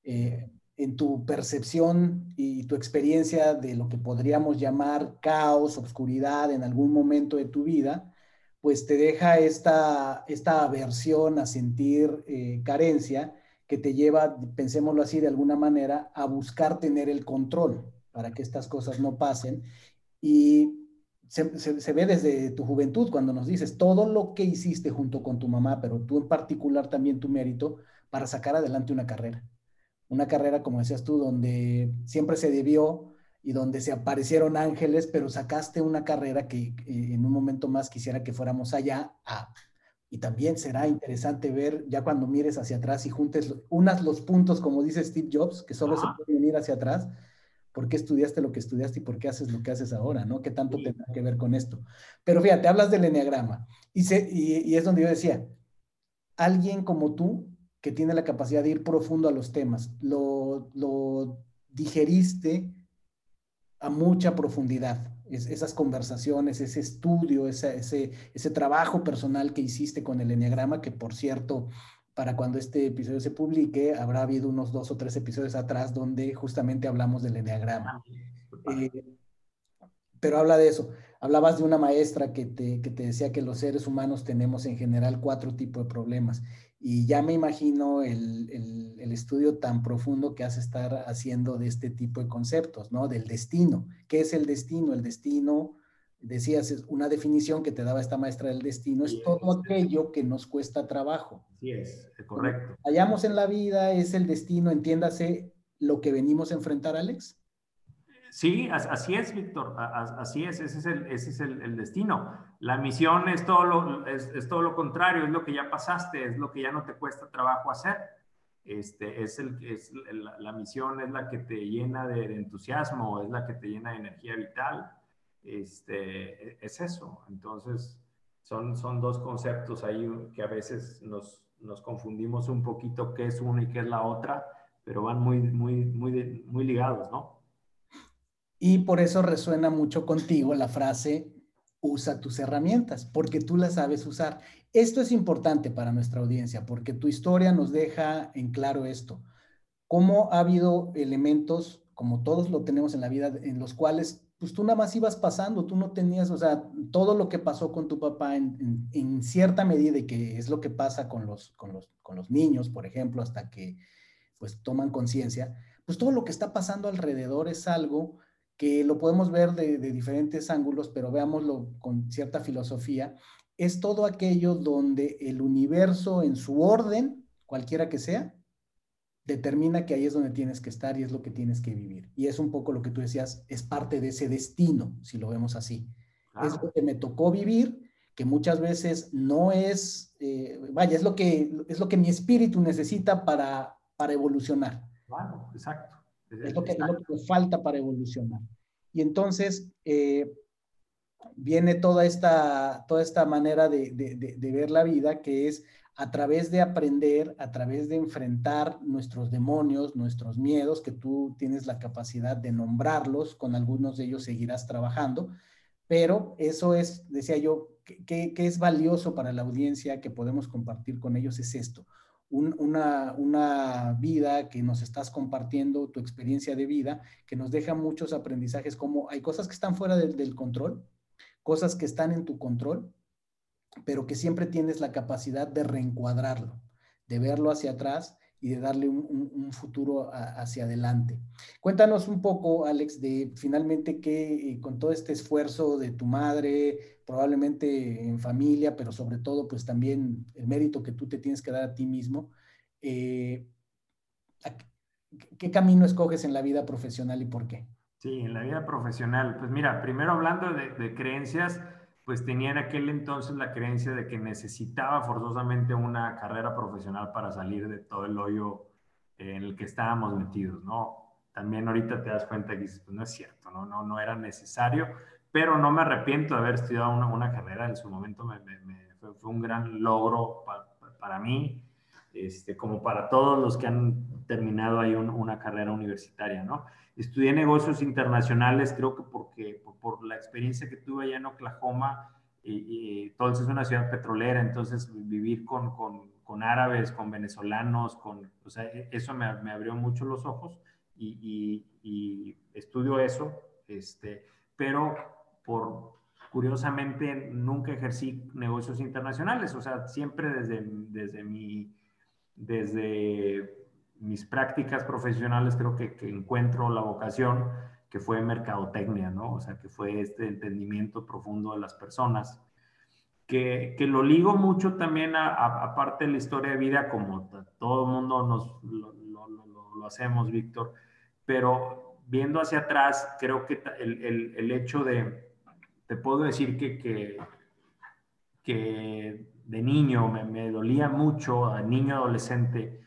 Speaker 2: Eh, en tu percepción y tu experiencia de lo que podríamos llamar caos, obscuridad en algún momento de tu vida, pues te deja esta, esta aversión a sentir eh, carencia que te lleva, pensémoslo así de alguna manera, a buscar tener el control para que estas cosas no pasen. Y se, se, ve desde tu juventud cuando nos dices todo lo que hiciste junto con tu mamá, pero tú en particular también tu mérito para sacar adelante una carrera. Una carrera, como decías tú, donde siempre se debió y donde se aparecieron ángeles, pero sacaste una carrera que eh, en un momento más quisiera que fuéramos allá. y también será interesante ver ya cuando mires hacia atrás y juntes unas los puntos, como dice Steve Jobs, que solo se pueden ir hacia atrás, por qué estudiaste lo que estudiaste y por qué haces lo que haces ahora, ¿no? ¿Qué tanto tendrá que ver con esto? Pero fíjate, hablas del enneagrama y, y, es donde yo decía, alguien como tú que tiene la capacidad de ir profundo a los temas, lo, lo digeriste, a mucha profundidad. esas conversaciones, ese estudio, ese, ese, trabajo personal que hiciste con el Enneagrama, que por cierto, para cuando este episodio se publique, habrá habido unos dos o tres episodios atrás donde justamente hablamos del Enneagrama. Eh, pero habla de eso. Hablabas de una maestra que te, que te decía que los seres humanos tenemos en general cuatro tipos de problemas y ya me imagino el, el, estudio tan profundo que hace estar haciendo de este tipo de conceptos, ¿no? Del destino. ¿Qué es el destino? El destino, decías, es una definición que te daba esta maestra del destino, es todo aquello que nos cuesta trabajo.
Speaker 1: Sí, es, correcto.
Speaker 2: Hallamos en la vida, es el destino, entiéndase lo que venimos a enfrentar, Alex.
Speaker 1: Sí, así es, Víctor, así es, ese es, el, ese es el, destino. La misión es todo, lo, es, todo lo contrario, es lo que ya pasaste, es lo que ya no te cuesta trabajo hacer. Este, es el, es la, misión es la que te llena de, entusiasmo, es la que te llena de energía vital. Este, es eso. Entonces, son, son dos conceptos ahí que a veces nos, nos confundimos un poquito qué es una y qué es la otra, pero van muy, muy, muy, muy ligados, ¿no?
Speaker 2: Y por eso resuena mucho contigo la frase, usa tus herramientas, porque tú las sabes usar. Esto es importante para nuestra audiencia, porque tu historia nos deja en claro esto. Cómo ha habido elementos, como todos lo tenemos en la vida, en los cuales pues tú nada más ibas pasando, tú no tenías, o sea, todo lo que pasó con tu papá en, en, cierta medida, y que es lo que pasa con los, con, los, con los niños, por ejemplo, hasta que pues toman conciencia, pues todo lo que está pasando alrededor es algo que lo podemos ver de, diferentes ángulos, pero veámoslo con cierta filosofía, es todo aquello donde el universo en su orden, cualquiera que sea, determina que ahí es donde tienes que estar y es lo que tienes que vivir. Y es un poco lo que tú decías, es parte de ese destino, si lo vemos así. Es lo que me tocó vivir, que muchas veces no es, eh, vaya, es lo, que, es lo que mi espíritu necesita para, para evolucionar.
Speaker 1: Claro, exacto.
Speaker 2: Es lo que, es falta para evolucionar. Y entonces eh, viene toda esta, toda esta manera de, de, ver la vida que es a través de aprender, a través de enfrentar nuestros demonios, nuestros miedos, que tú tienes la capacidad de nombrarlos, con algunos de ellos seguirás trabajando, pero eso es, decía yo, que, que es valioso para la audiencia que podemos compartir con ellos, es esto, una, una, vida que nos estás compartiendo, tu experiencia de vida, que nos deja muchos aprendizajes, como hay cosas que están fuera del control, cosas que están en tu control, pero que siempre tienes la capacidad de reencuadrarlo, de verlo hacia atrás y de darle un, futuro hacia adelante. Cuéntanos un poco, Alex, de finalmente qué, eh, con todo este esfuerzo de tu madre, probablemente en familia, pero sobre todo, pues también el mérito que tú te tienes que dar a ti mismo, eh, ¿qué camino escoges en la vida profesional y por qué?
Speaker 1: Sí, en la vida profesional. Pues mira, primero hablando de creencias, pues tenía en aquel entonces la creencia de que necesitaba forzosamente una carrera profesional para salir de todo el hoyo en el que estábamos metidos, ¿no? También ahorita te das cuenta que pues no es cierto, ¿no? No, no era necesario, pero no me arrepiento de haber estudiado una, carrera, en su momento me, fue, un gran logro para mí, este, como para todos los que han terminado ahí una carrera universitaria, ¿no? Estudié negocios internacionales, creo que porque por, la experiencia que tuve allá en Oklahoma, y, entonces es una ciudad petrolera, entonces vivir con, con, con árabes, con venezolanos, con, o sea, e, eso me, me abrió mucho los ojos y, y, estudio eso, este, pero por, curiosamente nunca ejercí negocios internacionales, o sea, siempre desde, desde mi, desde mis prácticas profesionales creo que, encuentro la vocación que fue mercadotecnia, ¿no? O sea, que fue este entendimiento profundo de las personas, que, que lo ligo mucho también aparte de la historia de vida, como todo el mundo nos, lo, lo, hacemos, Víctor, pero viendo hacia atrás, creo que el, el, el hecho de, te puedo decir que, que, que de niño me, dolía mucho, niño adolescente,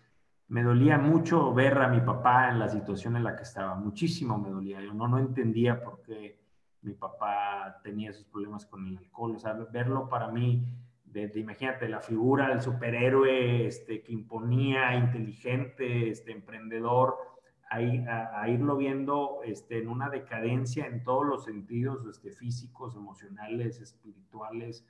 Speaker 1: me dolía mucho ver a mi papá en la situación en la que estaba, muchísimo me dolía. Yo no, no entendía por qué mi papá tenía esos problemas con el alcohol, o sea, verlo para mí, de, imagínate, la figura del superhéroe este, que imponía, inteligente, este, emprendedor, a, a, irlo viendo este, en una decadencia en todos los sentidos, este, físicos, emocionales, espirituales,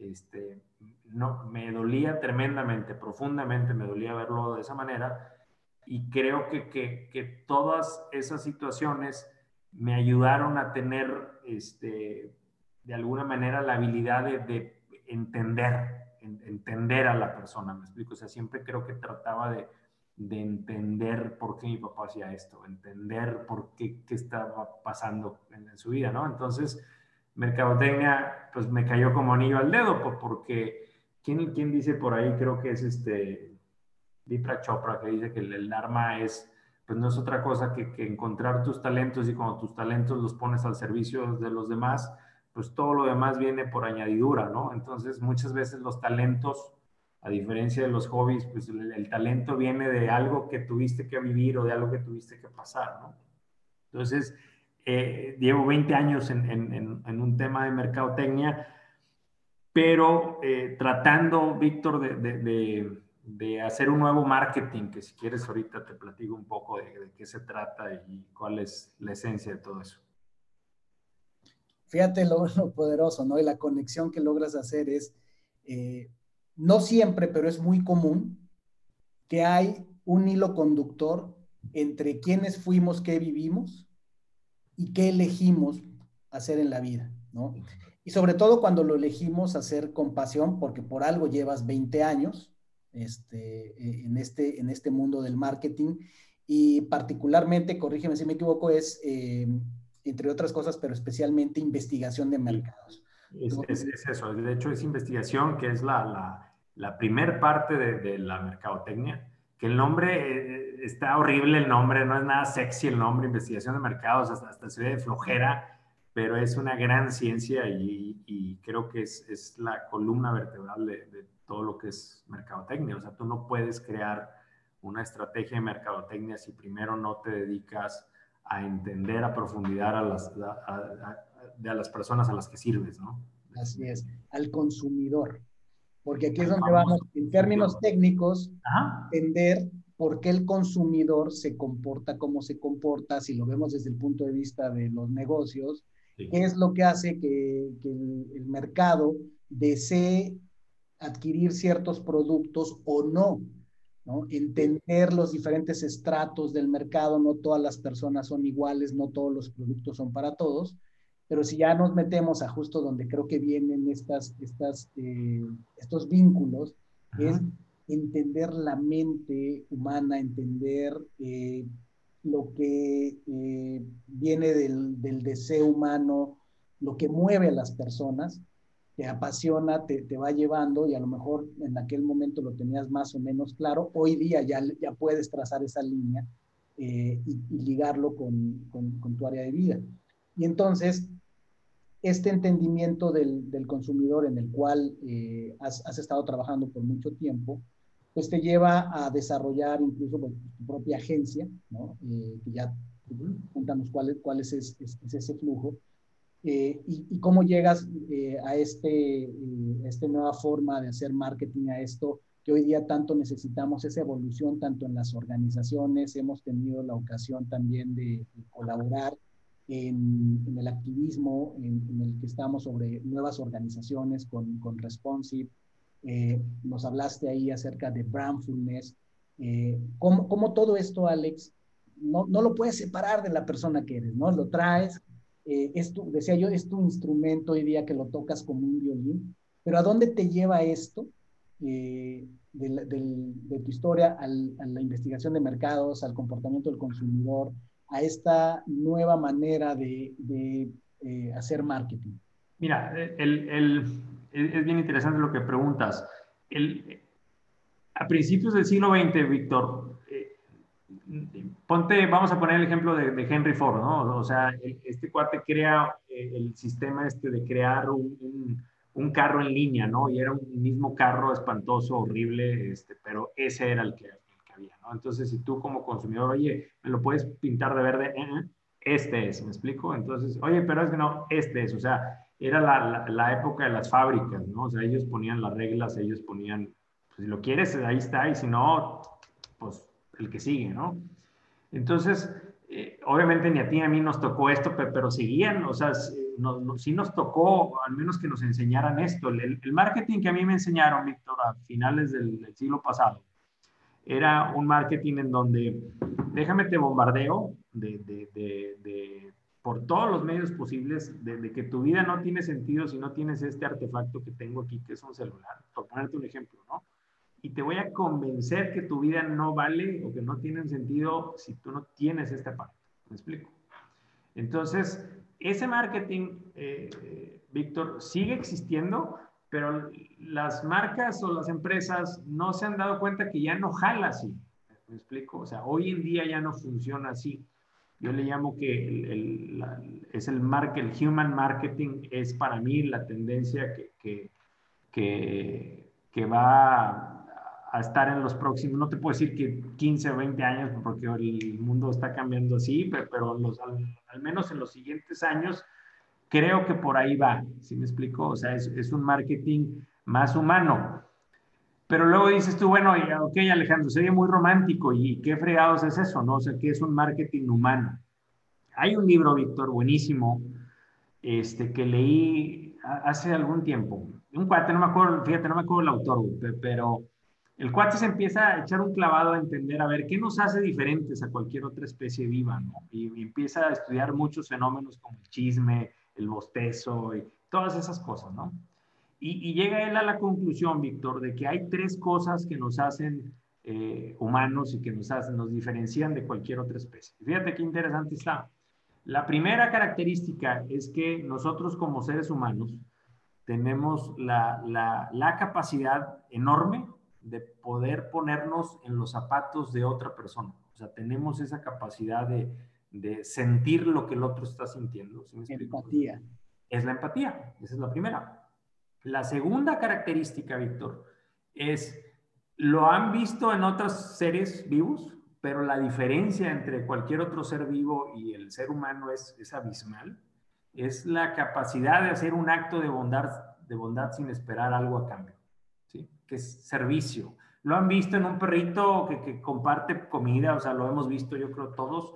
Speaker 1: este, no, me dolía tremendamente, profundamente me dolía verlo de esa manera y creo que, que, que todas esas situaciones me ayudaron a tener, este, de alguna manera, la habilidad de, de entender, entender a la persona, me explico, o sea, siempre creo que trataba de, de entender por qué mi papá hacía esto, entender por qué, qué estaba pasando en, en su vida, ¿no? Entonces, mercadotecnia, pues me cayó como anillo al dedo, porque ¿quién, quién dice por ahí? Creo que es este Vipra Chopra, que dice que el, arma es, pues no es otra cosa que, que, encontrar tus talentos y cuando tus talentos los pones al servicio de los demás, pues todo lo demás viene por añadidura, ¿no? Entonces, muchas veces los talentos, a diferencia de los hobbies, pues el, el talento viene de algo que tuviste que vivir o de algo que tuviste que pasar, ¿no? Entonces, eh, llevo 20 años en, un tema de mercadotecnia, pero eh, tratando, Víctor, de, hacer un nuevo marketing, que si quieres ahorita te platico un poco de, qué se trata y cuál es la esencia de todo eso.
Speaker 2: Fíjate lo, poderoso, ¿no? Y la conexión que logras hacer es, eh, no siempre, pero es muy común que hay un hilo conductor entre quienes fuimos, qué vivimos y qué elegimos hacer en la vida, ¿no? Y sobre todo cuando lo elegimos hacer con pasión, porque por algo llevas 20 años este, eh, en, este, en este mundo del marketing y particularmente, corrígeme si me equivoco, es, eh, entre otras cosas, pero especialmente investigación de mercados.
Speaker 1: Es, eso, de hecho es investigación que es la, la, la primer parte de, de la mercadotecnia el nombre eh, está horrible, el nombre, no es nada sexy el nombre, investigación de mercados, hasta, hasta se ve flojera, pero es una gran ciencia y, creo que es, es, la columna vertebral de, todo lo que es mercadotecnia. O sea, tú no puedes crear una estrategia de mercadotecnia si primero no te dedicas a entender a profundidad a las, de a las personas a las que sirves, ¿no?
Speaker 2: Así es, al consumidor porque aquí es donde vamos, en términos técnicos, entender por qué el consumidor se comporta como se comporta, si lo vemos desde el punto de vista de los negocios, qué es lo que hace que, el, mercado desee adquirir ciertos productos o no. ¿no? Entender los diferentes estratos del mercado, no todas las personas son iguales, no todos los productos son para todos, pero si ya nos metemos a justo donde creo que vienen estas, estas, eh, estos vínculos, es entender la mente humana, entender eh, lo que eh, viene del, del, deseo humano, lo que mueve a las personas, te apasiona, te, te, va llevando y a lo mejor en aquel momento lo tenías más o menos claro, hoy día ya, ya puedes trazar esa línea y, y, ligarlo con, con, con tu área de vida. Y entonces, este entendimiento del, del consumidor en el cual eh, has, has, estado trabajando por mucho tiempo, pues te lleva a desarrollar incluso pues, tu propia agencia, ¿no? Eh, que ya cuéntanos cuál, cuál es, es, es, ese flujo, eh, y, y, cómo llegas eh, a este, eh, esta nueva forma de hacer marketing, a esto que hoy día tanto necesitamos, esa evolución tanto en las organizaciones, hemos tenido la ocasión también de, de colaborar en, en, el activismo, en, en, el que estamos sobre nuevas organizaciones con, con Responsive. Eh, nos hablaste ahí acerca de brandfulness. Eh, ¿cómo, ¿cómo, todo esto, Alex, no, no, lo puedes separar de la persona que eres, ¿no? Lo traes, eh, es tu, decía yo, es tu instrumento hoy día que lo tocas como un violín, pero ¿a dónde te lleva esto? Eh, de, de, tu historia a la investigación de mercados, al comportamiento del consumidor, a esta nueva manera de, eh, hacer marketing?
Speaker 1: Mira, es bien interesante lo que preguntas. A principios del siglo XX, Víctor, eh, ponte, vamos a poner el ejemplo de, Henry Ford, ¿no? O sea, este cuate crea eh, el sistema este de crear un, un, un, carro en línea, ¿no? Y era un mismo carro espantoso, horrible, este, pero ese era el que ¿no? Entonces, si tú como consumidor, oye, ¿me lo puedes pintar de verde? Este es, ¿me explico? Entonces, oye, pero es que no, este es, o sea, era la, la, la, época de las fábricas, ¿no? O sea, ellos ponían las reglas, ellos ponían, pues, si lo quieres, ahí está, y si no, pues el que sigue, ¿no? Entonces, eh, obviamente ni a ti ni a mí nos tocó esto, pero, pero seguían, o sea, no, no, sí nos tocó al menos que nos enseñaran esto. El, el, marketing que a mí me enseñaron, Víctor, a finales del, del siglo pasado, era un marketing en donde déjame te bombardeo de, de, de, por todos los medios posibles de, que tu vida no tiene sentido si no tienes este artefacto que tengo aquí, que es un celular, por ponerte un ejemplo, ¿no? Y te voy a convencer que tu vida no vale o que no tiene sentido si tú no tienes este aparato. ¿Me explico? Entonces, ese marketing, eh, Víctor, sigue existiendo, pero las marcas o las empresas no se han dado cuenta que ya no jala así. ¿Me explico? O sea, hoy en día ya no funciona así. Yo le llamo que el, el, la, es el, market, el human marketing, es para mí la tendencia que, que, que, que va a estar en los próximos, no te puedo decir que 15 o 20 años, porque el mundo está cambiando así, pero, pero los, al, al, menos en los siguientes años Creo que por ahí va, ¿sí me explico? O sea, es, es un marketing más humano. Pero luego dices tú, bueno, ok, Alejandro, sería muy romántico y qué fregados es eso, ¿no? O sea, ¿qué es un marketing humano? Hay un libro, Víctor, buenísimo, este, que leí hace algún tiempo. Un cuate, no me acuerdo, fíjate, no me acuerdo el autor, pero el cuate se empieza a echar un clavado a entender, a ver, ¿qué nos hace diferentes a cualquier otra especie viva, ¿no? Y empieza a estudiar muchos fenómenos como el chisme, el bostezo y todas esas cosas, ¿no? Y, y llega él a la conclusión, Víctor, de que hay tres cosas que nos hacen eh, humanos y que nos, hacen, nos diferencian de cualquier otra especie. Fíjate qué interesante está. La primera característica es que nosotros como seres humanos tenemos la, la, la capacidad enorme de poder ponernos en los zapatos de otra persona. O sea, tenemos esa capacidad de, de sentir lo que el otro está sintiendo.
Speaker 2: ¿sí empatía.
Speaker 1: Es la empatía, esa es la primera. La segunda característica, Víctor, es, lo han visto en otros seres vivos, pero la diferencia entre cualquier otro ser vivo y el ser humano es, es abismal. Es la capacidad de hacer un acto de bondad, de bondad sin esperar algo a cambio, ¿sí? que es servicio. Lo han visto en un perrito que, que comparte comida, o sea, lo hemos visto yo creo todos,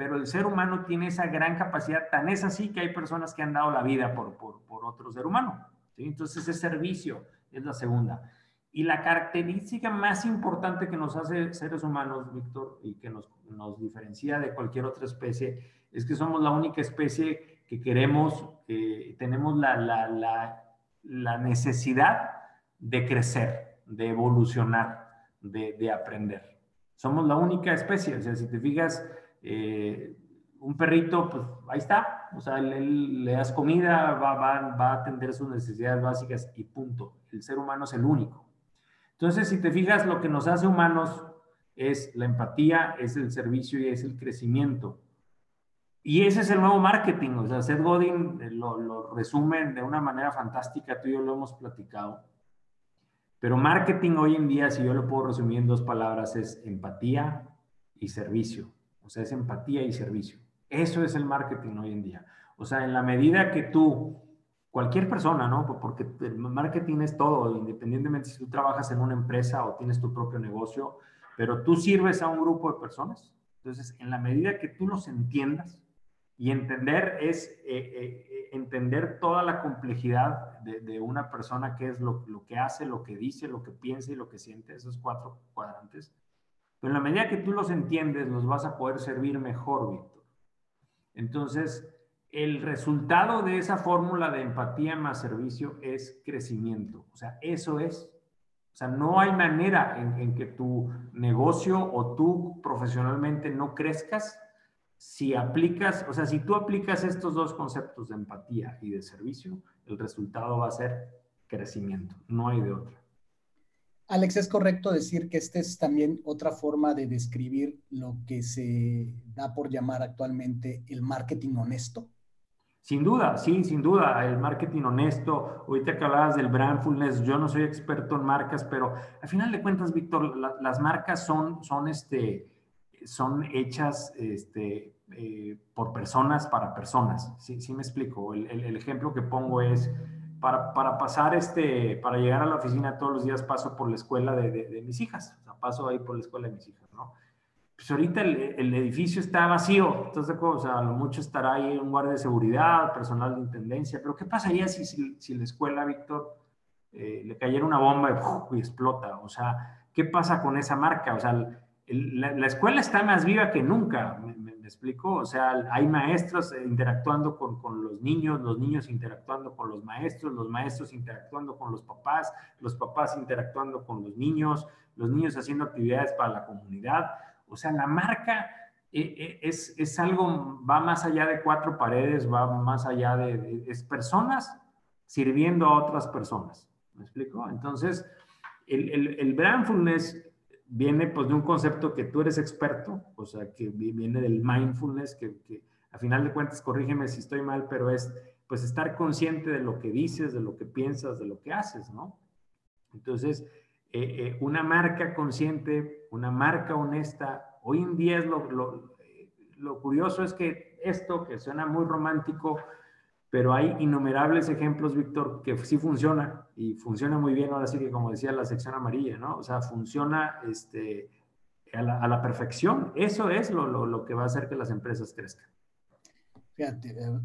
Speaker 1: pero el ser humano tiene esa gran capacidad, tan es así que hay personas que han dado la vida por, por, por otro ser humano. ¿sí? Entonces, ese servicio es la segunda. Y la característica más importante que nos hace seres humanos, Víctor, y que nos, nos diferencia de cualquier otra especie, es que somos la única especie que queremos, eh, tenemos la, la, la, la, necesidad de crecer, de evolucionar, de, de, aprender. Somos la única especie, o sea, si te fijas, eh, un perrito, pues ahí está, o sea, él, le das comida, va, va, va, a atender sus necesidades básicas y punto. El ser humano es el único. Entonces, si te fijas, lo que nos hace humanos es la empatía, es el servicio y es el crecimiento. Y ese es el nuevo marketing, o sea, Seth Godin eh, lo, lo resume de una manera fantástica, tú y yo lo hemos platicado. Pero marketing hoy en día, si yo lo puedo resumir en dos palabras, es empatía y servicio. Sea, es empatía y servicio. Eso es el marketing hoy en día. O sea, en la medida que tú, cualquier persona, ¿no? Porque el marketing es todo, independientemente si tú trabajas en una empresa o tienes tu propio negocio, pero tú sirves a un grupo de personas. Entonces, en la medida que tú los entiendas, y entender es eh, eh, entender toda la complejidad de, una persona, que es lo, lo, que hace, lo que dice, lo que piensa y lo que siente, esos cuatro cuadrantes. Pero en la medida que tú los entiendes, los vas a poder servir mejor, Víctor. Entonces, el resultado de esa fórmula de empatía más servicio es crecimiento. O sea, eso es. O sea, no hay manera en, que tu negocio o tú profesionalmente no crezcas si aplicas, o sea, si tú aplicas estos dos conceptos de empatía y de servicio, el resultado va a ser crecimiento. No hay de otra.
Speaker 2: Alex, ¿es correcto decir que esta es también otra forma de describir lo que se da por llamar actualmente el marketing honesto?
Speaker 1: Sin duda, sí, sin duda, el marketing honesto. Ahorita que hablabas del brandfulness, yo no soy experto en marcas, pero al final de cuentas, Víctor, las marcas son, son, este, son hechas este, eh, por personas para personas. Sí, sí me explico. El, el ejemplo que pongo es para, para, pasar, este, para llegar a la oficina todos los días paso por la escuela de, de, mis hijas, o sea, paso ahí por la escuela de mis hijas, ¿no? Pues ahorita el, el edificio está vacío, entonces, o sea, a lo mucho estará ahí un guardia de seguridad, personal de intendencia, pero ¿qué pasaría si, si, si la escuela, Víctor, eh, le cayera una bomba y, y, explota? O sea, ¿qué pasa con esa marca? O sea, la, la, escuela está más viva que nunca, ¿me, me, me explico? O sea, hay maestros eh, interactuando con, con, los niños, los niños interactuando con los maestros, los maestros interactuando con los papás, los papás interactuando con los niños, los niños haciendo actividades para la comunidad. O sea, la marca eh, eh, es, es, algo, va más allá de cuatro paredes, va más allá de, es personas sirviendo a otras personas. ¿Me explico? Entonces, el, el, el viene pues de un concepto que tú eres experto, o sea, que viene del mindfulness, que, que, a final de cuentas, corrígeme si estoy mal, pero es pues estar consciente de lo que dices, de lo que piensas, de lo que haces, ¿no? Entonces, eh, eh, una marca consciente, una marca honesta, hoy en día es lo, lo, lo curioso es que esto que suena muy romántico, pero hay innumerables ejemplos, Víctor, que sí funciona y funciona muy bien. Ahora sí que, como decía la sección amarilla, ¿no? O sea, funciona este, a, la, a la perfección. Eso es lo, lo, lo, que va a hacer que las empresas crezcan.
Speaker 2: Fíjate, eh,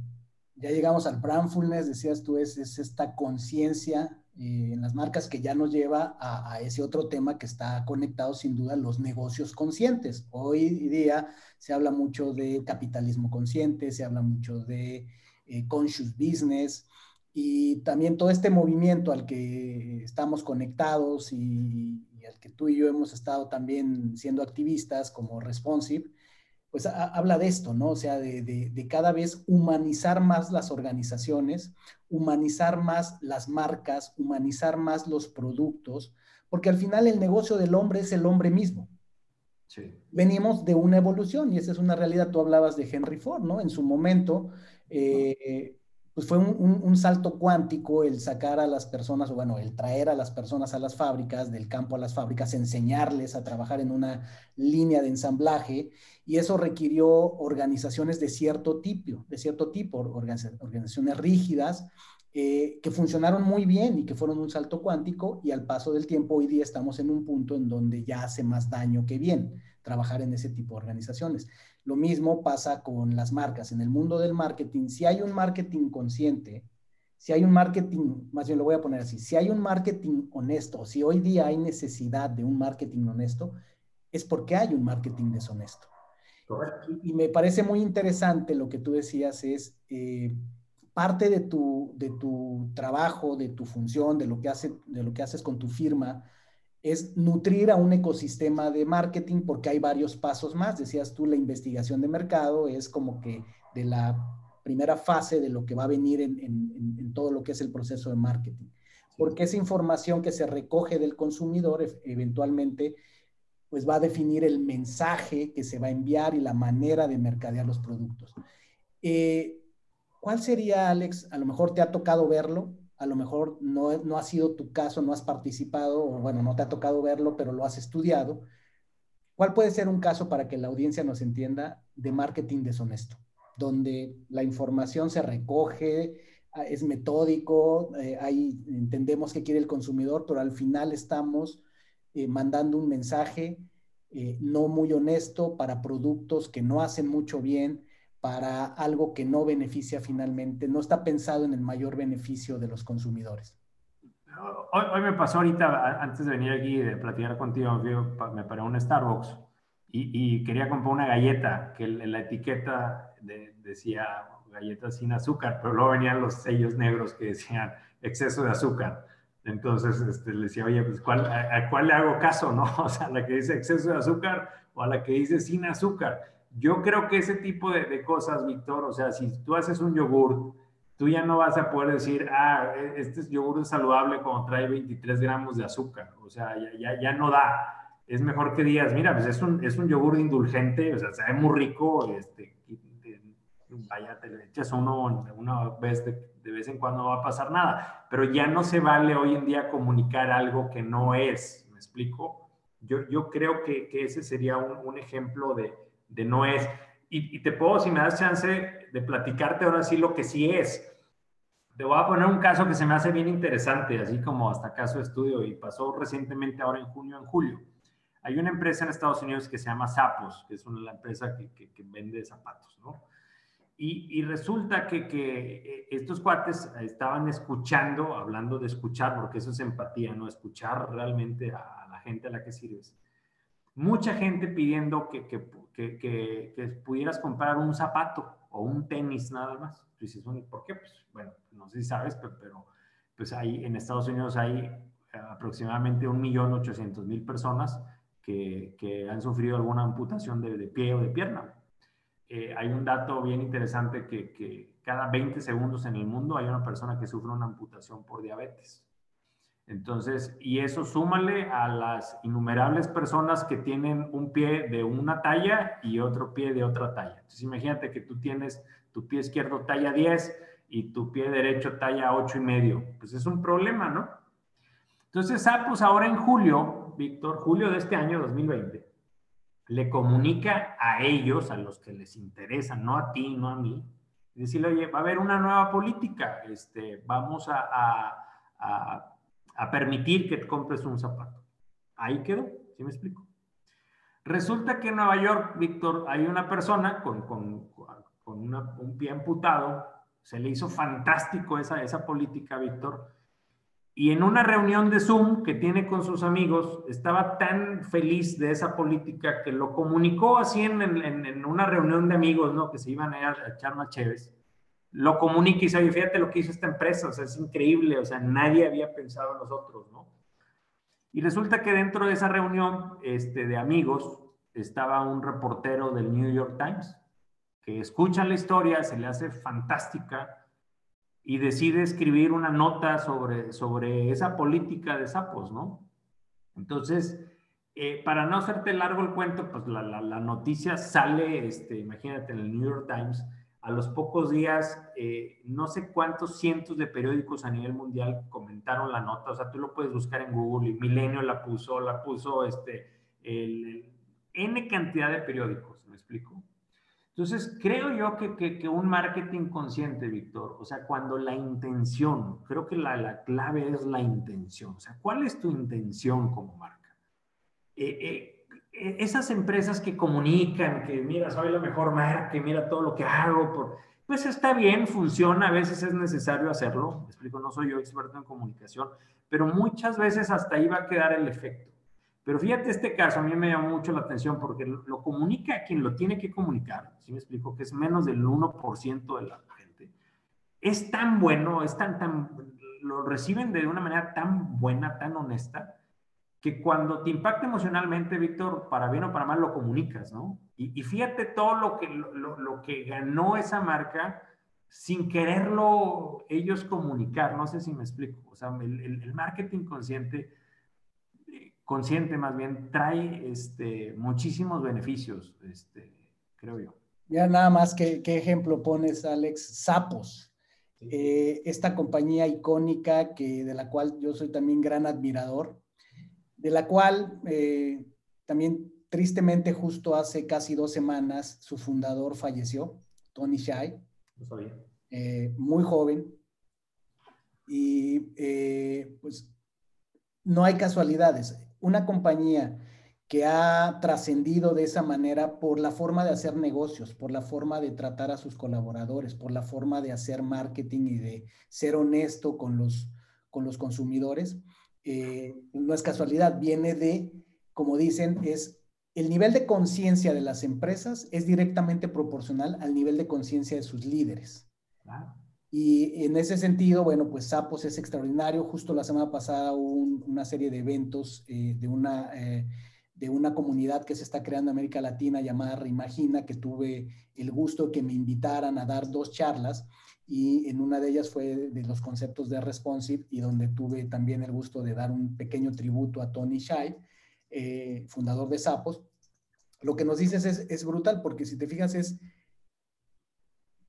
Speaker 2: ya llegamos al brandfulness, decías tú, es, es esta conciencia eh, en las marcas que ya nos lleva a, a, ese otro tema que está conectado sin duda los negocios conscientes. Hoy día se habla mucho de capitalismo consciente, se habla mucho de eh, Conscious Business y también todo este movimiento al que estamos conectados y, y, al que tú y yo hemos estado también siendo activistas como Responsive, pues a, habla de esto, ¿no? O sea, de, de, de, cada vez humanizar más las organizaciones, humanizar más las marcas, humanizar más los productos, porque al final el negocio del hombre es el hombre mismo. Sí. Venimos de una evolución y esa es una realidad. Tú hablabas de Henry Ford, ¿no? En su momento, eh, pues fue un, salto cuántico el sacar a las personas, o bueno, el traer a las personas a las fábricas, del campo a las fábricas, enseñarles a trabajar en una línea de ensamblaje, y eso requirió organizaciones de cierto tipo, de cierto tipo, organizaciones rígidas, eh, que funcionaron muy bien y que fueron un salto cuántico, y al paso del tiempo hoy día estamos en un punto en donde ya hace más daño que bien trabajar en ese tipo de organizaciones. Lo mismo pasa con las marcas. En el mundo del marketing, si hay un marketing consciente, si hay un marketing, más bien lo voy a poner así, si hay un marketing honesto, si hoy día hay necesidad de un marketing honesto, es porque hay un marketing deshonesto. Y, me parece muy interesante lo que tú decías, es eh, parte de tu, de tu trabajo, de tu función, de lo, que hace, de lo que haces con tu firma, es nutrir a un ecosistema de marketing porque hay varios pasos más. Decías tú, la investigación de mercado es como que de la primera fase de lo que va a venir en, todo lo que es el proceso de marketing. Porque esa información que se recoge del consumidor eventualmente pues va a definir el mensaje que se va a enviar y la manera de mercadear los productos. Eh, ¿Cuál sería, Alex? A lo mejor te ha tocado verlo, a lo mejor no, no ha sido tu caso, no has participado, o bueno, no te ha tocado verlo, pero lo has estudiado. ¿Cuál puede ser un caso para que la audiencia nos entienda de marketing deshonesto? donde la información se recoge, ah, es metódico, eh, ahí entendemos qué quiere el consumidor, pero al final estamos eh, mandando un mensaje eh, no muy honesto para productos que no hacen mucho bien, para algo que no beneficia finalmente, no está pensado en el mayor beneficio de los consumidores.
Speaker 1: Hoy, me pasó ahorita, antes de venir aquí de platicar contigo, me paré un Starbucks y, quería comprar una galleta que la etiqueta decía galletas sin azúcar, pero luego venían los sellos negros que decían exceso de azúcar. Entonces este, le decía, oye, pues ¿cuál, a, cuál le hago caso, no? O sea, a la que dice exceso de azúcar o a la que dice sin azúcar. Yo creo que ese tipo de, cosas, Víctor, o sea, si tú haces un yogur, tú ya no vas a poder decir, ah, e, este yogur es saludable cuando trae 23 gramos de azúcar. O sea, ya, ya, ya no da es mejor que digas, mira, pues es un, es un yogur indulgente, o sea, sabe muy rico, este, vaya, te le echas uno una vez de, vez en cuando no va a pasar nada, pero ya no se vale hoy en día comunicar algo que no es, ¿me explico? Yo, yo creo que, que ese sería un, un ejemplo de, de, no es. Y, te puedo, si me das chance, de platicarte ahora sí lo que sí es. Te voy a poner un caso que se me hace bien interesante, así como hasta caso estudio, y pasó recientemente ahora en junio, en julio hay una empresa en Estados Unidos que se llama Zappos, que es una empresa que, que, vende zapatos, ¿no? Y, y resulta que, que, eh, estos cuates estaban escuchando, hablando de escuchar, porque eso es empatía, ¿no? Escuchar realmente a, la gente a la que sirves. Mucha gente pidiendo que, que, pudieras comprar un zapato o un tenis nada más. Tú dices, ¿por qué? Pues bueno, no sé si sabes, pero, pero pues hay, en Estados Unidos hay aproximadamente 1.800.000 personas que, han sufrido alguna amputación de, pie o de pierna. Eh, hay un dato bien interesante que, que, cada 20 segundos en el mundo hay una persona que sufre una amputación por diabetes. Entonces, y eso súmale a las innumerables personas que tienen un pie de una talla y otro pie de otra talla. Entonces, imagínate que tú tienes tu pie izquierdo talla 10 y tu pie derecho talla 8 y medio. Pues es un problema, ¿no? Entonces, pues ahora en julio Víctor, julio de este año 2020, le comunica a ellos, a los que les interesa, no a ti, no a mí, decirle, oye, va a haber una nueva política, este, vamos a, permitir que compres un zapato. Ahí quedó, ¿sí me explico? Resulta que en Nueva York, Víctor, hay una persona con, un pie amputado, se le hizo fantástico esa, esa política, Víctor, y en una reunión de Zoom que tiene con sus amigos, estaba tan feliz de esa política que lo comunicó así en, en, una reunión de amigos, ¿no? Que se iban a, a echar más chéves. Lo comunica y dice, oye, fíjate lo que hizo esta empresa, o sea, es increíble, o sea, nadie había pensado en nosotros, ¿no? Y resulta que dentro de esa reunión este, de amigos estaba un reportero del New York Times que escucha la historia, se le hace fantástica y decide escribir una nota sobre, sobre esa política de sapos, ¿no? Entonces, eh, para no hacerte largo el cuento, pues la, la, noticia sale, este, imagínate, en el New York Times, a los pocos días, eh, no sé cuántos cientos de periódicos a nivel mundial comentaron la nota, o sea, tú lo puedes buscar en Google y Milenio la puso, la puso este, el N cantidad de periódicos, ¿me explico? Entonces, creo yo que, un marketing consciente, Víctor, o sea, cuando la intención, creo que la, clave es la intención, o sea, ¿cuál es tu intención como marca? Eh, eh, esas empresas que comunican, que mira, soy la mejor marca, mira todo lo que hago, por, pues está bien, funciona, a veces es necesario hacerlo, me explico, no soy yo experto en comunicación, pero muchas veces hasta ahí va a quedar el efecto. Pero fíjate este caso, a mí me llama mucho la atención porque lo comunica quien lo tiene que comunicar, si me explico, que es menos del 1% de la gente. Es tan bueno, es tan, tan, lo reciben de una manera tan buena, tan honesta, que cuando te impacta emocionalmente, Víctor, para bien o para mal, lo comunicas, ¿no? Y, fíjate todo lo que, lo, lo, que ganó esa marca sin quererlo ellos comunicar, no sé si me explico. O sea, el, el, marketing consciente, consciente más bien, trae este, muchísimos beneficios, este, creo yo.
Speaker 2: Ya nada más, ¿qué, qué ejemplo pones, Alex? Sapos. Eh, esta compañía icónica que, de la cual yo soy también gran admirador, de la cual eh, también tristemente justo hace casi dos semanas su fundador falleció, Tony Shai, eh, muy joven. Y eh, pues no hay casualidades. Una compañía que ha trascendido de esa manera por la forma de hacer negocios, por la forma de tratar a sus colaboradores, por la forma de hacer marketing y de ser honesto con los, con los consumidores, eh, no es casualidad, viene de, como dicen, es el nivel de conciencia de las empresas es directamente proporcional al nivel de conciencia de sus líderes. Y en ese sentido, bueno, pues Sapos es extraordinario. Justo la semana pasada hubo una serie de eventos eh, de, una, eh, de una comunidad que se está creando en América Latina llamada Reimagina, que tuve el gusto que me invitaran a dar dos charlas y en una de ellas fue de los conceptos de responsive y donde tuve también el gusto de dar un pequeño tributo a Tony Shai, eh, fundador de Sapos. Lo que nos dices es, es brutal porque si te fijas es,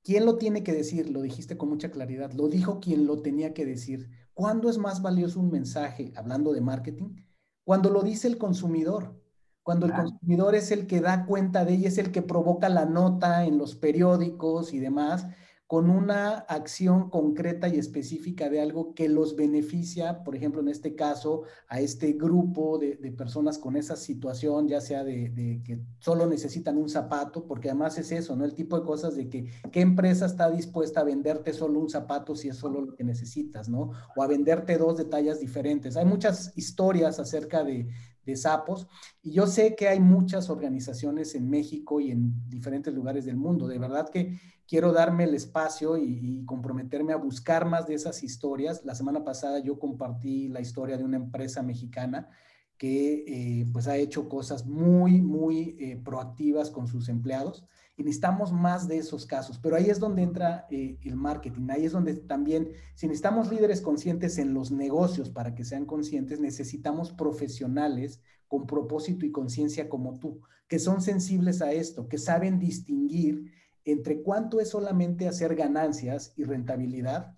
Speaker 2: ¿quién lo tiene que decir? Lo dijiste con mucha claridad, lo dijo quien lo tenía que decir. ¿Cuándo es más valioso un mensaje, hablando de marketing? Cuando lo dice el consumidor. Cuando el consumidor es el que da cuenta de ella, es el que provoca la nota en los periódicos y demás, con una acción concreta y específica de algo que los beneficia, por ejemplo, en este caso, a este grupo de, personas con esa situación, ya sea de, que solo necesitan un zapato, porque además es eso, ¿no? El tipo de cosas de que, ¿qué empresa está dispuesta a venderte solo un zapato si es solo lo que necesitas, ¿no? O a venderte dos de tallas diferentes. Hay muchas historias acerca de, de sapos. Y yo sé que hay muchas organizaciones en México y en diferentes lugares del mundo. De verdad que quiero darme el espacio y, comprometerme a buscar más de esas historias. La semana pasada yo compartí la historia de una empresa mexicana que eh, pues ha hecho cosas muy, muy eh, proactivas con sus empleados necesitamos más de esos casos. Pero ahí es donde entra eh, el marketing, ahí es donde también, si necesitamos líderes conscientes en los negocios para que sean conscientes, necesitamos profesionales con propósito y conciencia como tú, que son sensibles a esto, que saben distinguir entre cuánto es solamente hacer ganancias y rentabilidad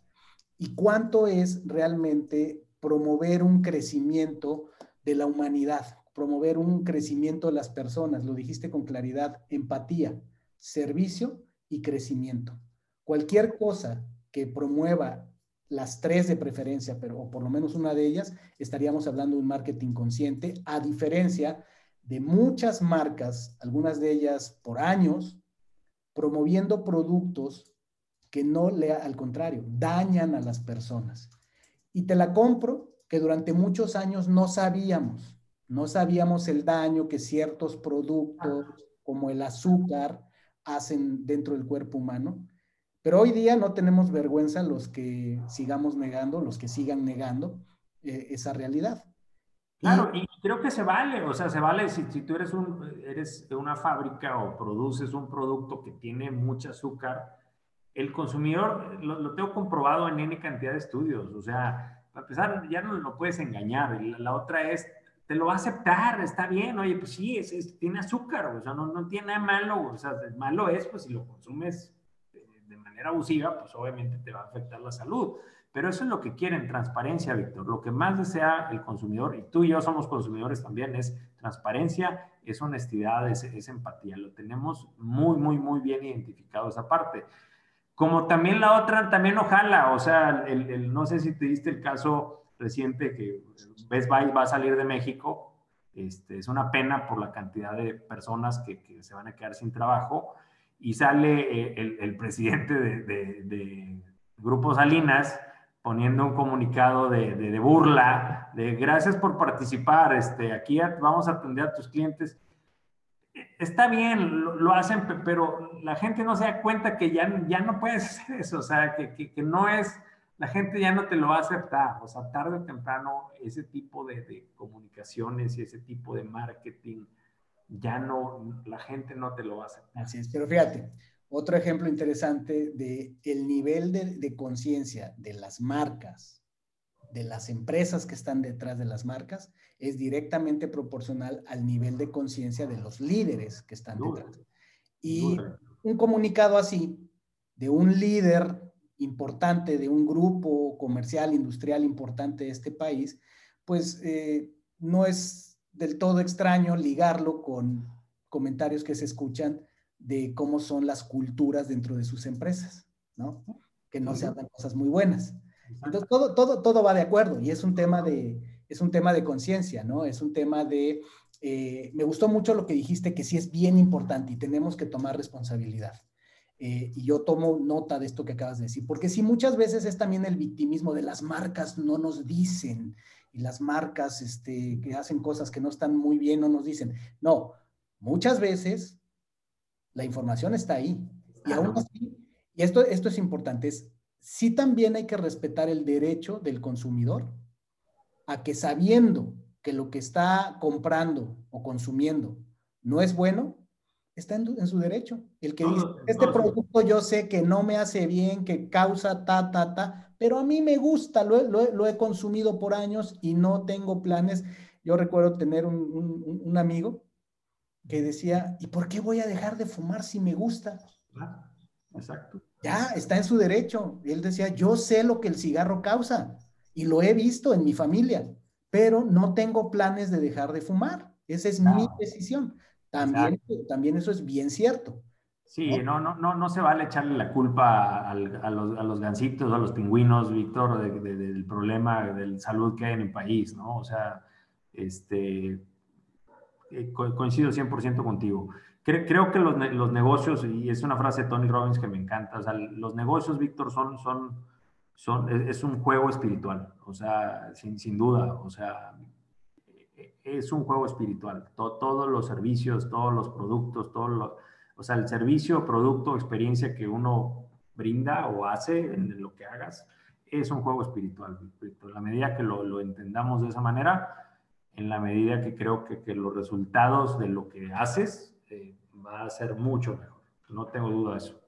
Speaker 2: y cuánto es realmente promover un crecimiento de la humanidad, promover un crecimiento de las personas, lo dijiste con claridad, empatía, servicio y crecimiento. Cualquier cosa que promueva las tres de preferencia, pero por lo menos una de ellas, estaríamos hablando de un marketing consciente, a diferencia de muchas marcas, algunas de ellas por años, promoviendo productos que no le, al contrario, dañan a las personas. Y te la compro que durante muchos años no sabíamos, no sabíamos el daño que ciertos productos como el azúcar hacen dentro del cuerpo humano. Pero hoy día no tenemos vergüenza los que sigamos negando, los que sigan negando eh, esa realidad.
Speaker 1: Claro, y creo que se vale, o sea, se vale si, tú eres, una fábrica o produces un producto que tiene mucho azúcar, el consumidor lo, tengo comprobado en N cantidad de estudios, o sea, a pesar, ya no lo puedes engañar, la, otra es, te lo va a aceptar, está bien, oye, pues sí, es, tiene azúcar, o sea, no, no tiene nada malo, o sea, malo es, pues si lo consumes de, de manera abusiva, pues obviamente te va a afectar la salud. Pero eso es lo que quieren, transparencia, Víctor. Lo que más desea el consumidor, y tú y yo somos consumidores también, es transparencia, es honestidad, es, empatía. Lo tenemos muy, muy, muy bien identificado esa parte. Como también la otra, también ojalá, o sea, el, no sé si te diste el caso reciente que Best Buy va a salir de México. Este, es una pena por la cantidad de personas que, que se van a quedar sin trabajo. y sale el, el presidente de, de, de, Grupo Salinas poniendo un comunicado de, de, burla, de gracias por participar, este, aquí vamos a atender a tus clientes. Está bien, lo, hacen, pero la gente no se da cuenta que ya, ya no puedes hacer eso, o sea, que, que, que no es, la gente ya no te lo va a aceptar, o sea, tarde o temprano ese tipo de, de comunicaciones y ese tipo de marketing, ya no, la gente no te lo va a aceptar.
Speaker 2: Así es, pero fíjate, otro ejemplo interesante de el nivel de, de conciencia de las marcas, de las empresas que están detrás de las marcas, es directamente proporcional al nivel de conciencia de los líderes que están detrás. Y un comunicado así de un líder importante, de un grupo comercial, industrial importante de este país, pues eh, no es del todo extraño ligarlo con comentarios que se escuchan de cómo son las culturas dentro de sus empresas, ¿no? Que no se hablan cosas muy buenas. Entonces, todo, todo, todo va de acuerdo y es un tema de, es un tema de conciencia, ¿no? Es un tema de, eh, me gustó mucho lo que dijiste, que sí es bien importante y tenemos que tomar responsabilidad. Eh, y yo tomo nota de esto que acabas de decir, porque si muchas veces es también el victimismo de las marcas no nos dicen, y las marcas este, que hacen cosas que no están muy bien no nos dicen. No, muchas veces la información está ahí. Y aún así, y esto, esto es importante, es sí también hay que respetar el derecho del consumidor a que sabiendo que lo que está comprando o consumiendo no es bueno, está en, su derecho. El que dice, este producto yo sé que no me hace bien, que causa ta, ta, ta, pero a mí me gusta, lo, he consumido por años y no tengo planes. Yo recuerdo tener un, amigo que decía, ¿y por qué voy a dejar de fumar si me gusta?
Speaker 1: exacto.
Speaker 2: Ya, está en su derecho. Él decía, yo sé lo que el cigarro causa y lo he visto en mi familia, pero no tengo planes de dejar de fumar. Esa es mi decisión. También, también eso es bien cierto.
Speaker 1: Sí, no, no, no, no se vale echarle la culpa a, los, a los gancitos, a los pingüinos, Víctor, del problema de salud que hay en el país, ¿no? O sea, este, eh, coincido 100% contigo. Creo, que los, los, negocios, y es una frase de Tony Robbins que me encanta, o sea, los negocios, Víctor, son, son, son, es un juego espiritual, o sea, sin, sin duda, o sea, es un juego espiritual. todos los servicios, todos los productos, todos o sea, el servicio, producto, experiencia que uno brinda o hace en lo que hagas es un juego espiritual. En la medida que lo, entendamos de esa manera, en la medida que creo que, los resultados de lo que haces eh, va a ser mucho mejor. No tengo duda de eso.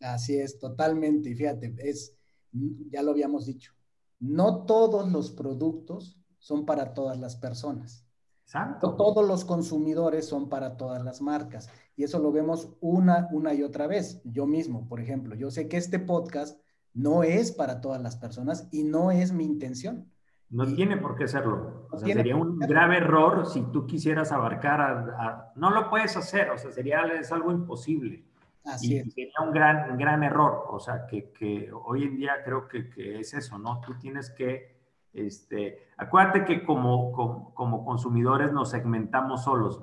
Speaker 2: Así es, totalmente. Y fíjate, es, ya lo habíamos dicho, no todos los productos son para todas las personas.
Speaker 1: Exacto.
Speaker 2: todos los consumidores son para todas las marcas. Y eso lo vemos una, una y otra vez. Yo mismo, por ejemplo, yo sé que este podcast no es para todas las personas y no es mi intención.
Speaker 1: No tiene por qué serlo. O sea, sería un grave error si tú quisieras abarcar a, No lo puedes hacer, o sea, sería es algo imposible.
Speaker 2: Así
Speaker 1: y
Speaker 2: es.
Speaker 1: sería un gran, gran error. O sea, que, que hoy en día creo que, que, es eso, ¿no? Tú tienes que... Este, acuérdate que como, como, como consumidores nos segmentamos solos,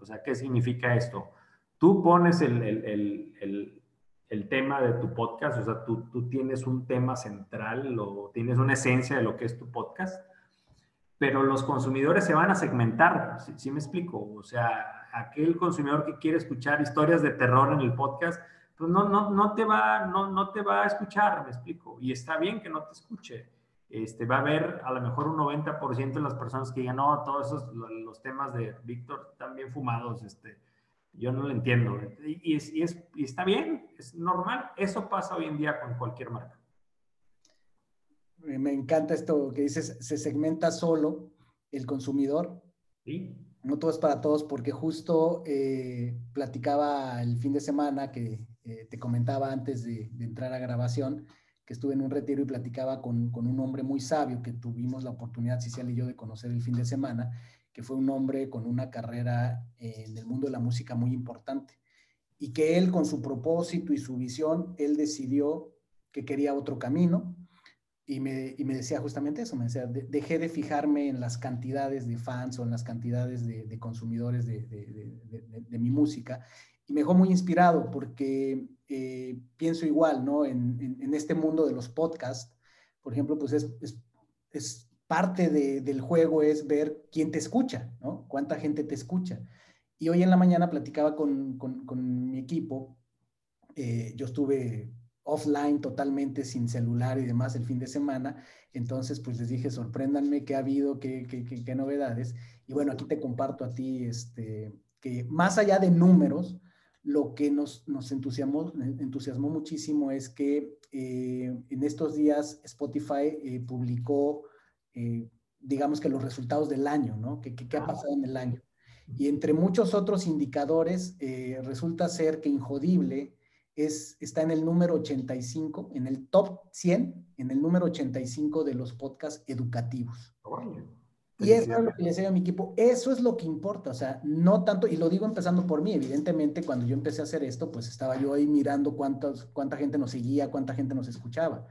Speaker 1: o sea, ¿qué significa esto? Tú pones el, tema de tu podcast, o sea, tú, tú, tienes un tema central o tienes una esencia de lo que es tu podcast, pero los consumidores se van a segmentar, ¿sí, me explico? O sea, aquel consumidor que quiere escuchar historias de terror en el podcast, pues no, no, no, te, va, no, no te va a escuchar, me explico, y está bien que no te escuche este, va a haber a lo mejor un 90% de las personas que digan, no, todos esos, los temas de Víctor están bien fumados, este, yo no lo entiendo. Y, es, y, es, y, está bien, es normal. Eso pasa hoy en día con cualquier marca.
Speaker 2: Me encanta esto que dices, se segmenta solo el consumidor.
Speaker 1: Sí.
Speaker 2: No todo es para todos, porque justo eh, platicaba el fin de semana que eh, te comentaba antes de, de entrar a grabación, que estuve en un retiro y platicaba con, con, un hombre muy sabio que tuvimos la oportunidad, Cicial y yo, de conocer el fin de semana, que fue un hombre con una carrera en el mundo de la música muy importante. Y que él con su propósito y su visión, él decidió que quería otro camino y me, y me decía justamente eso, me decía, dejé de fijarme en las cantidades de fans o en las cantidades de, de consumidores de, de, mi música y me dejó muy inspirado porque eh, pienso igual, ¿no? En, en, este mundo de los podcasts, por ejemplo, pues es, es, parte de, del juego es ver quién te escucha, ¿no? Cuánta gente te escucha. Y hoy en la mañana platicaba con, con, mi equipo, eh, yo estuve offline totalmente sin celular y demás el fin de semana. Entonces, pues les dije, sorpréndanme qué ha habido, qué, qué, qué, novedades. Y bueno, aquí te comparto a ti, este, que más allá de números, lo que nos, nos entusiasmó, entusiasmó muchísimo es que eh, en estos días Spotify eh, publicó, eh, digamos que los resultados del año, ¿no? ¿Qué, qué, ha pasado en el año? Y entre muchos otros indicadores, resulta ser que Injodible es, está en el número 85, en el top 100, en el número 85 de los podcasts educativos. Y eso es lo que le decía a mi equipo, eso es lo que importa, o sea, no tanto, y lo digo empezando por mí, evidentemente cuando yo empecé a hacer esto, pues estaba yo ahí mirando cuántos, cuánta gente nos seguía, cuánta gente nos escuchaba.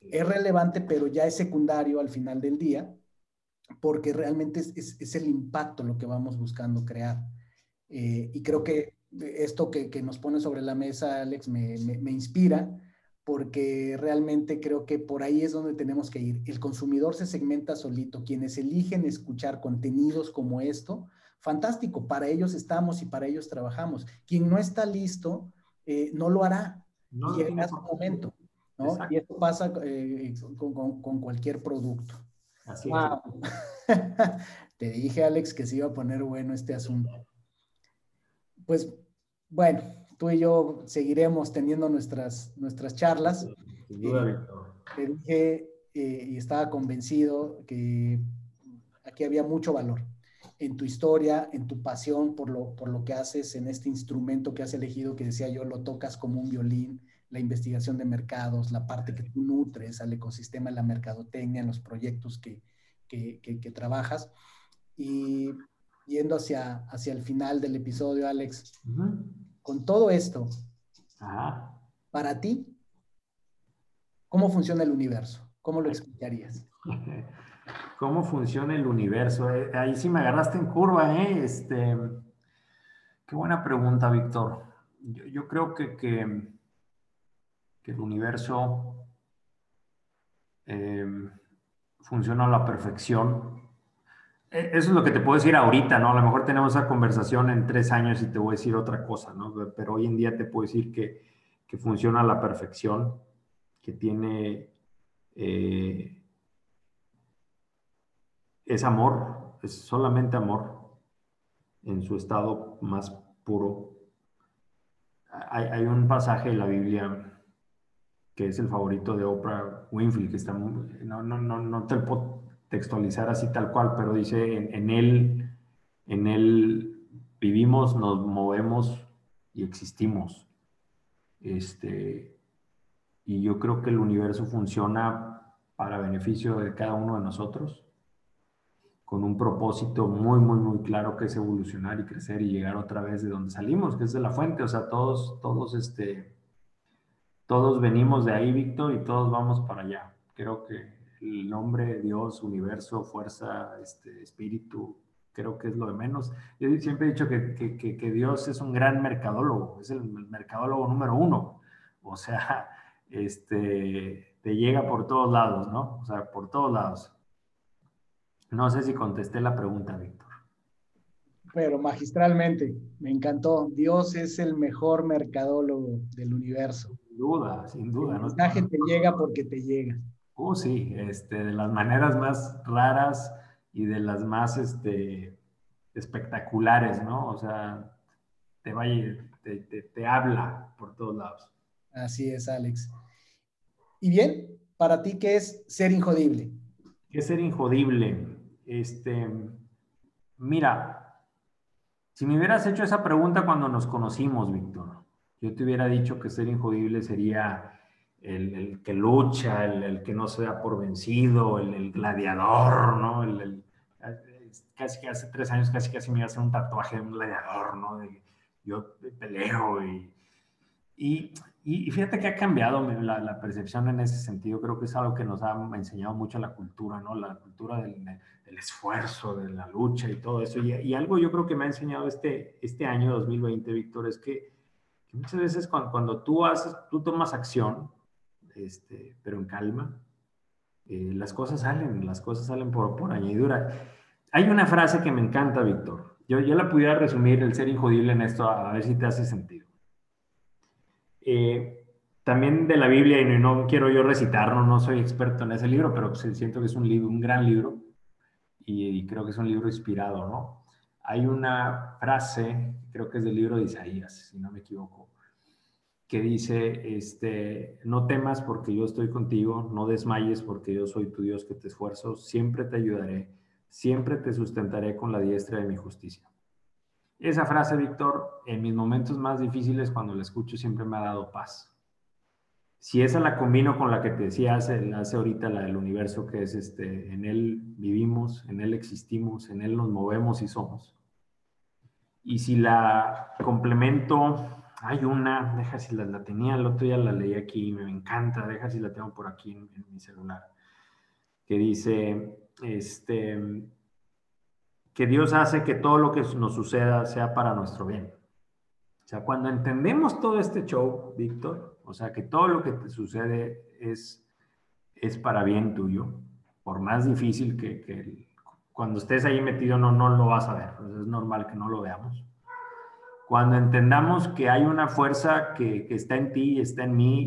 Speaker 2: Es relevante, pero ya es secundario al final del día, porque realmente es, es, es el impacto lo que vamos buscando crear. Eh, y creo que esto que, que, nos pone sobre la mesa, Alex, me, me, inspira porque realmente creo que por ahí es donde tenemos que ir. El consumidor se segmenta solito. Quienes eligen escuchar contenidos como esto, fantástico, para ellos estamos y para ellos trabajamos. Quien no está listo, eh, no lo hará. No y en su momento. ¿no? Y esto pasa eh, con, con, con, cualquier producto. Así wow. Te dije, Alex, que se iba a poner bueno este asunto pues bueno, tú y yo seguiremos teniendo nuestras, nuestras charlas. Sin duda, eh, Te dije eh, y estaba convencido que aquí había mucho valor en tu historia, en tu pasión por lo, por lo que haces en este instrumento que has elegido, que decía yo, lo tocas como un violín, la investigación de mercados, la parte que tú nutres al ecosistema la mercadotecnia, en los proyectos que, que, que trabajas. Y yendo hacia, hacia el final del episodio, Alex, con todo esto, para ti, ¿cómo funciona el universo? ¿Cómo lo explicarías?
Speaker 1: ¿Cómo funciona el universo? Eh, ahí sí me agarraste en curva, ¿eh? Este, qué buena pregunta, Víctor. Yo, creo que, que, el universo eh, funciona a la perfección eso es lo que te puedo decir ahorita, ¿no? A lo mejor tenemos esa conversación en tres años y te voy a decir otra cosa, ¿no? Pero hoy en día te puedo decir que, que funciona a la perfección, que tiene... Eh, es amor, es solamente amor en su estado más puro. Hay, hay, un pasaje de la Biblia que es el favorito de Oprah Winfrey, que está, no, no, no, no te puedo textualizar así tal cual, pero dice, en, él, en él vivimos, nos movemos y existimos. Este, y yo creo que el universo funciona para beneficio de cada uno de nosotros, con un propósito muy, muy, muy claro que es evolucionar y crecer y llegar otra vez de donde salimos, que es de la fuente. O sea, todos, todos, este, todos venimos de ahí, Víctor, y todos vamos para allá. Creo que el nombre, Dios, universo, fuerza, este, espíritu, creo que es lo de menos. Yo siempre he dicho que, que, que, Dios es un gran mercadólogo, es el mercadólogo número uno. O sea, este, te llega por todos lados, ¿no? O sea, por todos lados. No sé si contesté la pregunta, Víctor.
Speaker 2: Pero magistralmente, me encantó. Dios es el mejor mercadólogo del universo.
Speaker 1: Sin duda, sin duda.
Speaker 2: El mensaje te llega porque te llega.
Speaker 1: Oh, sí, este, de las maneras más raras y de las más este, espectaculares, ¿no? O sea, te va te, te, te habla por todos lados.
Speaker 2: Así es, Alex. Y bien, para ti, ¿qué es ser injodible?
Speaker 1: ¿Qué es ser injodible? Este, mira, si me hubieras hecho esa pregunta cuando nos conocimos, Víctor, yo te hubiera dicho que ser injodible sería el, que lucha, el, que no se da por vencido, el, gladiador, ¿no? casi que hace tres años casi casi me iba a hacer un tatuaje de un gladiador, ¿no? De, yo peleo y, y y, fíjate que ha cambiado la, la, percepción en ese sentido. Creo que es algo que nos ha enseñado mucho la cultura, ¿no? La cultura del, del esfuerzo, de la lucha y todo eso. Y, y, algo yo creo que me ha enseñado este, este año 2020, Víctor, es que, muchas veces cuando, cuando, tú haces, tú tomas acción, este, pero en calma, eh, las cosas salen, las cosas salen por, por añadidura. Hay una frase que me encanta, Víctor. Yo, yo la pudiera resumir, el ser injodible en esto, a ver si te hace sentido. Eh, también de la Biblia, y no quiero yo recitarlo, no soy experto en ese libro, pero siento que es un libro, un gran libro, y, creo que es un libro inspirado, ¿no? Hay una frase, creo que es del libro de Isaías, si no me equivoco, que dice, este, no temas porque yo estoy contigo, no desmayes porque yo soy tu Dios que te esfuerzo, siempre te ayudaré, siempre te sustentaré con la diestra de mi justicia. Esa frase, Víctor, en mis momentos más difíciles, cuando la escucho, siempre me ha dado paz. Si esa la combino con la que te decía hace, hace ahorita, la del universo, que es este, en él vivimos, en él existimos, en él nos movemos y somos. Y si la complemento, hay una, deja si la, tenía, el otro día la leí aquí, me encanta, deja si la tengo por aquí en, mi celular, que dice, este, que Dios hace que todo lo que nos suceda sea para nuestro bien. O sea, cuando entendemos todo este show, Víctor, o sea, que todo lo que te sucede es, es para bien tuyo, por más difícil que, cuando estés ahí metido no, no lo vas a ver, es normal que no lo veamos. Cuando entendamos que hay una fuerza que, está en ti, está en mí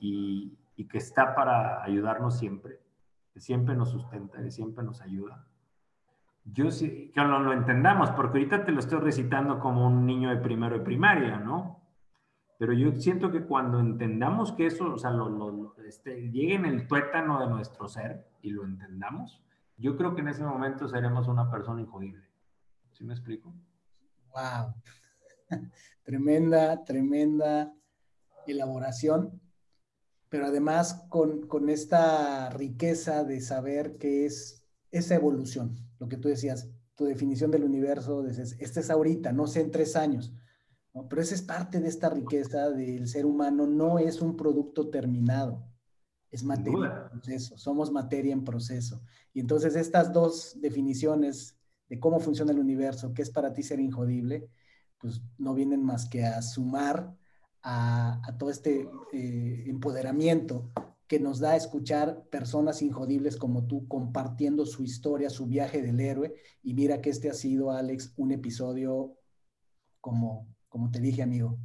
Speaker 1: y, y que está para ayudarnos siempre, que siempre nos sustenta, que siempre nos ayuda yo sí, que no lo entendamos, porque ahorita te lo estoy recitando como un niño de primero de primaria, ¿no? Pero yo siento que cuando entendamos que eso, o sea, lo, este, llegue en el tuétano de nuestro ser y lo entendamos, yo creo que en ese momento seremos una persona injodible. ¿Sí me explico?
Speaker 2: Wow. tremenda, tremenda elaboración, pero además con, con esta riqueza de saber que es esa evolución lo que tú decías, tu definición del universo, dices, este es ahorita, no sé en tres años. Pero esa es parte de esta riqueza del ser humano, no es un producto terminado, es materia en proceso, somos materia en proceso. Y entonces estas dos definiciones de cómo funciona el universo, qué es para ti ser injodible, pues no vienen más que a sumar a, todo este eh, empoderamiento que nos da a escuchar personas injodibles como tú compartiendo su historia, su viaje del héroe. Y mira que este ha sido, Alex, un episodio como, como te dije, amigo.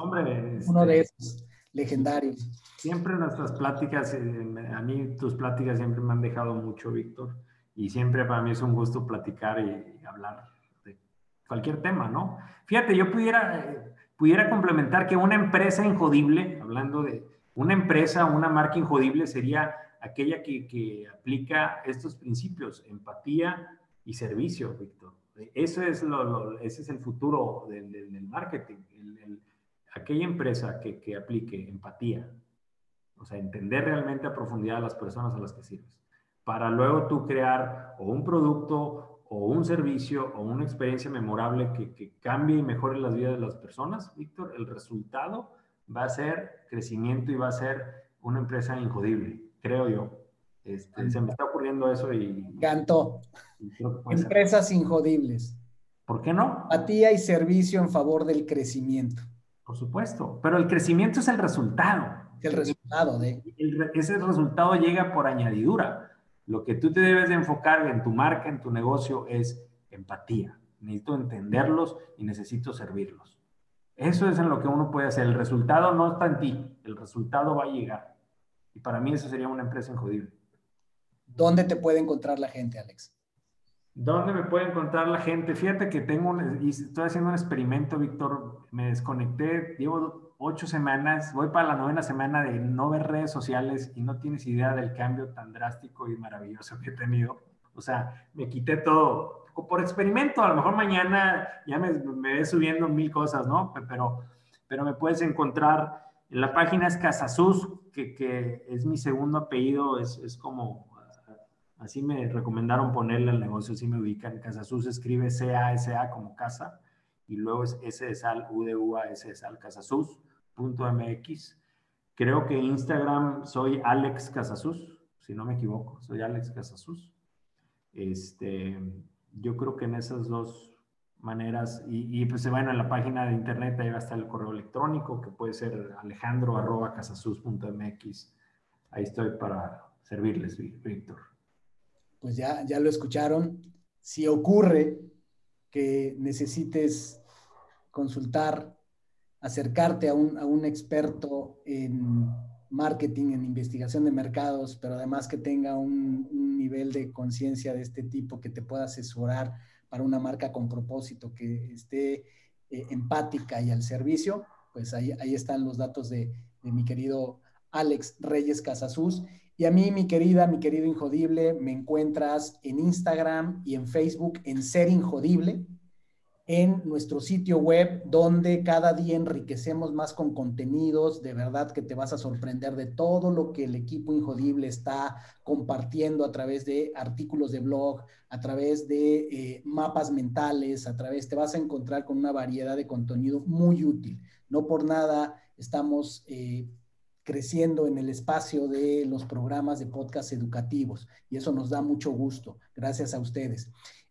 Speaker 1: hombre,
Speaker 2: Uno de este, esos legendarios.
Speaker 1: Siempre nuestras pláticas, eh, a mí tus pláticas siempre me han dejado mucho, Víctor. Y siempre para mí es un gusto platicar y, hablar cualquier tema, ¿no? Fíjate, yo pudiera, eh, pudiera complementar que una empresa injodible, hablando de, una empresa, una marca injodible sería aquella que, aplica estos principios, empatía y servicio, Víctor. Eso es lo, ese es el futuro del, marketing. aquella empresa que, que, aplique empatía, o sea, entender realmente a profundidad a las personas a las que sirves, para luego tú crear o un producto o un servicio o una experiencia memorable que, que cambie y mejore las vidas de las personas, Víctor, el resultado va a ser crecimiento y va a ser una empresa injodible, creo yo. Este, se me está ocurriendo eso y...
Speaker 2: Cantó. Empresas injodibles.
Speaker 1: ¿Por qué no?
Speaker 2: Apatía y servicio en favor del crecimiento.
Speaker 1: Por supuesto, pero el crecimiento es el resultado.
Speaker 2: El resultado de...
Speaker 1: ese resultado llega por añadidura. Lo que tú te debes de enfocar en tu marca, en tu negocio, es empatía. Necesito entenderlos y necesito servirlos. Eso es en lo que uno puede hacer. El resultado no está en ti, el resultado va a llegar. Y para mí eso sería una empresa injodible.
Speaker 2: ¿Dónde te puede encontrar la gente, Alex?
Speaker 1: ¿Dónde me puede encontrar la gente? Fíjate que tengo un, y estoy haciendo un experimento, Víctor. Me desconecté, llevo ocho semanas, voy para la novena semana de no ver redes sociales y no tienes idea del cambio tan drástico y maravilloso que he tenido. O sea, me quité todo, por experimento, a lo mejor mañana ya me, me ves subiendo mil cosas, ¿no? Pero, pero me puedes encontrar, en la página es Casasus, que, que es mi segundo apellido, es, es, como, así me recomendaron ponerle al negocio, así me ubican. Casasus escribe C-A-S-A como casa, y luego es S de sal, U de uva, S de sal, Casasus. .mx. Creo que Instagram soy Alex Casasus, si no me equivoco, soy Alex Casasus. Este, yo creo que en esas dos maneras, y, pues se van a la página de internet, ahí va a estar el correo electrónico, que puede ser alejandro.casasus.mx. Ahí estoy para servirles, Víctor.
Speaker 2: Pues ya, ya lo escucharon. Si ocurre que necesites consultar acercarte a un, experto en marketing, en investigación de mercados, pero además que tenga un, nivel de conciencia de este tipo que te pueda asesorar para una marca con propósito, que esté eh, empática y al servicio, pues ahí, ahí están los datos de, de mi querido Alex Reyes Casasus. Y a mí, mi querida, mi querido Injodible, me encuentras en Instagram y en Facebook en Ser Injodible en nuestro sitio web, donde cada día enriquecemos más con contenidos. De verdad que te vas a sorprender de todo lo que el equipo Injodible está compartiendo a través de artículos de blog, a través de eh, mapas mentales, a través, te vas a encontrar con una variedad de contenido muy útil. No por nada estamos... Eh, creciendo en el espacio de los programas de podcast educativos y eso nos da mucho gusto. Gracias a ustedes.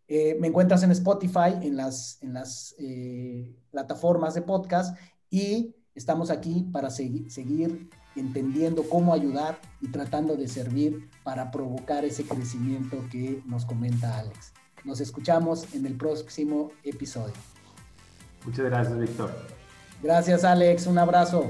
Speaker 2: Eh, me encuentras en Spotify, en las, en las eh, plataformas de podcast y estamos aquí para seguir entendiendo cómo ayudar y tratando de servir para provocar ese crecimiento que nos comenta Alex. Nos escuchamos en el próximo episodio.
Speaker 1: Muchas gracias, Víctor.
Speaker 2: Gracias, Alex. Un abrazo.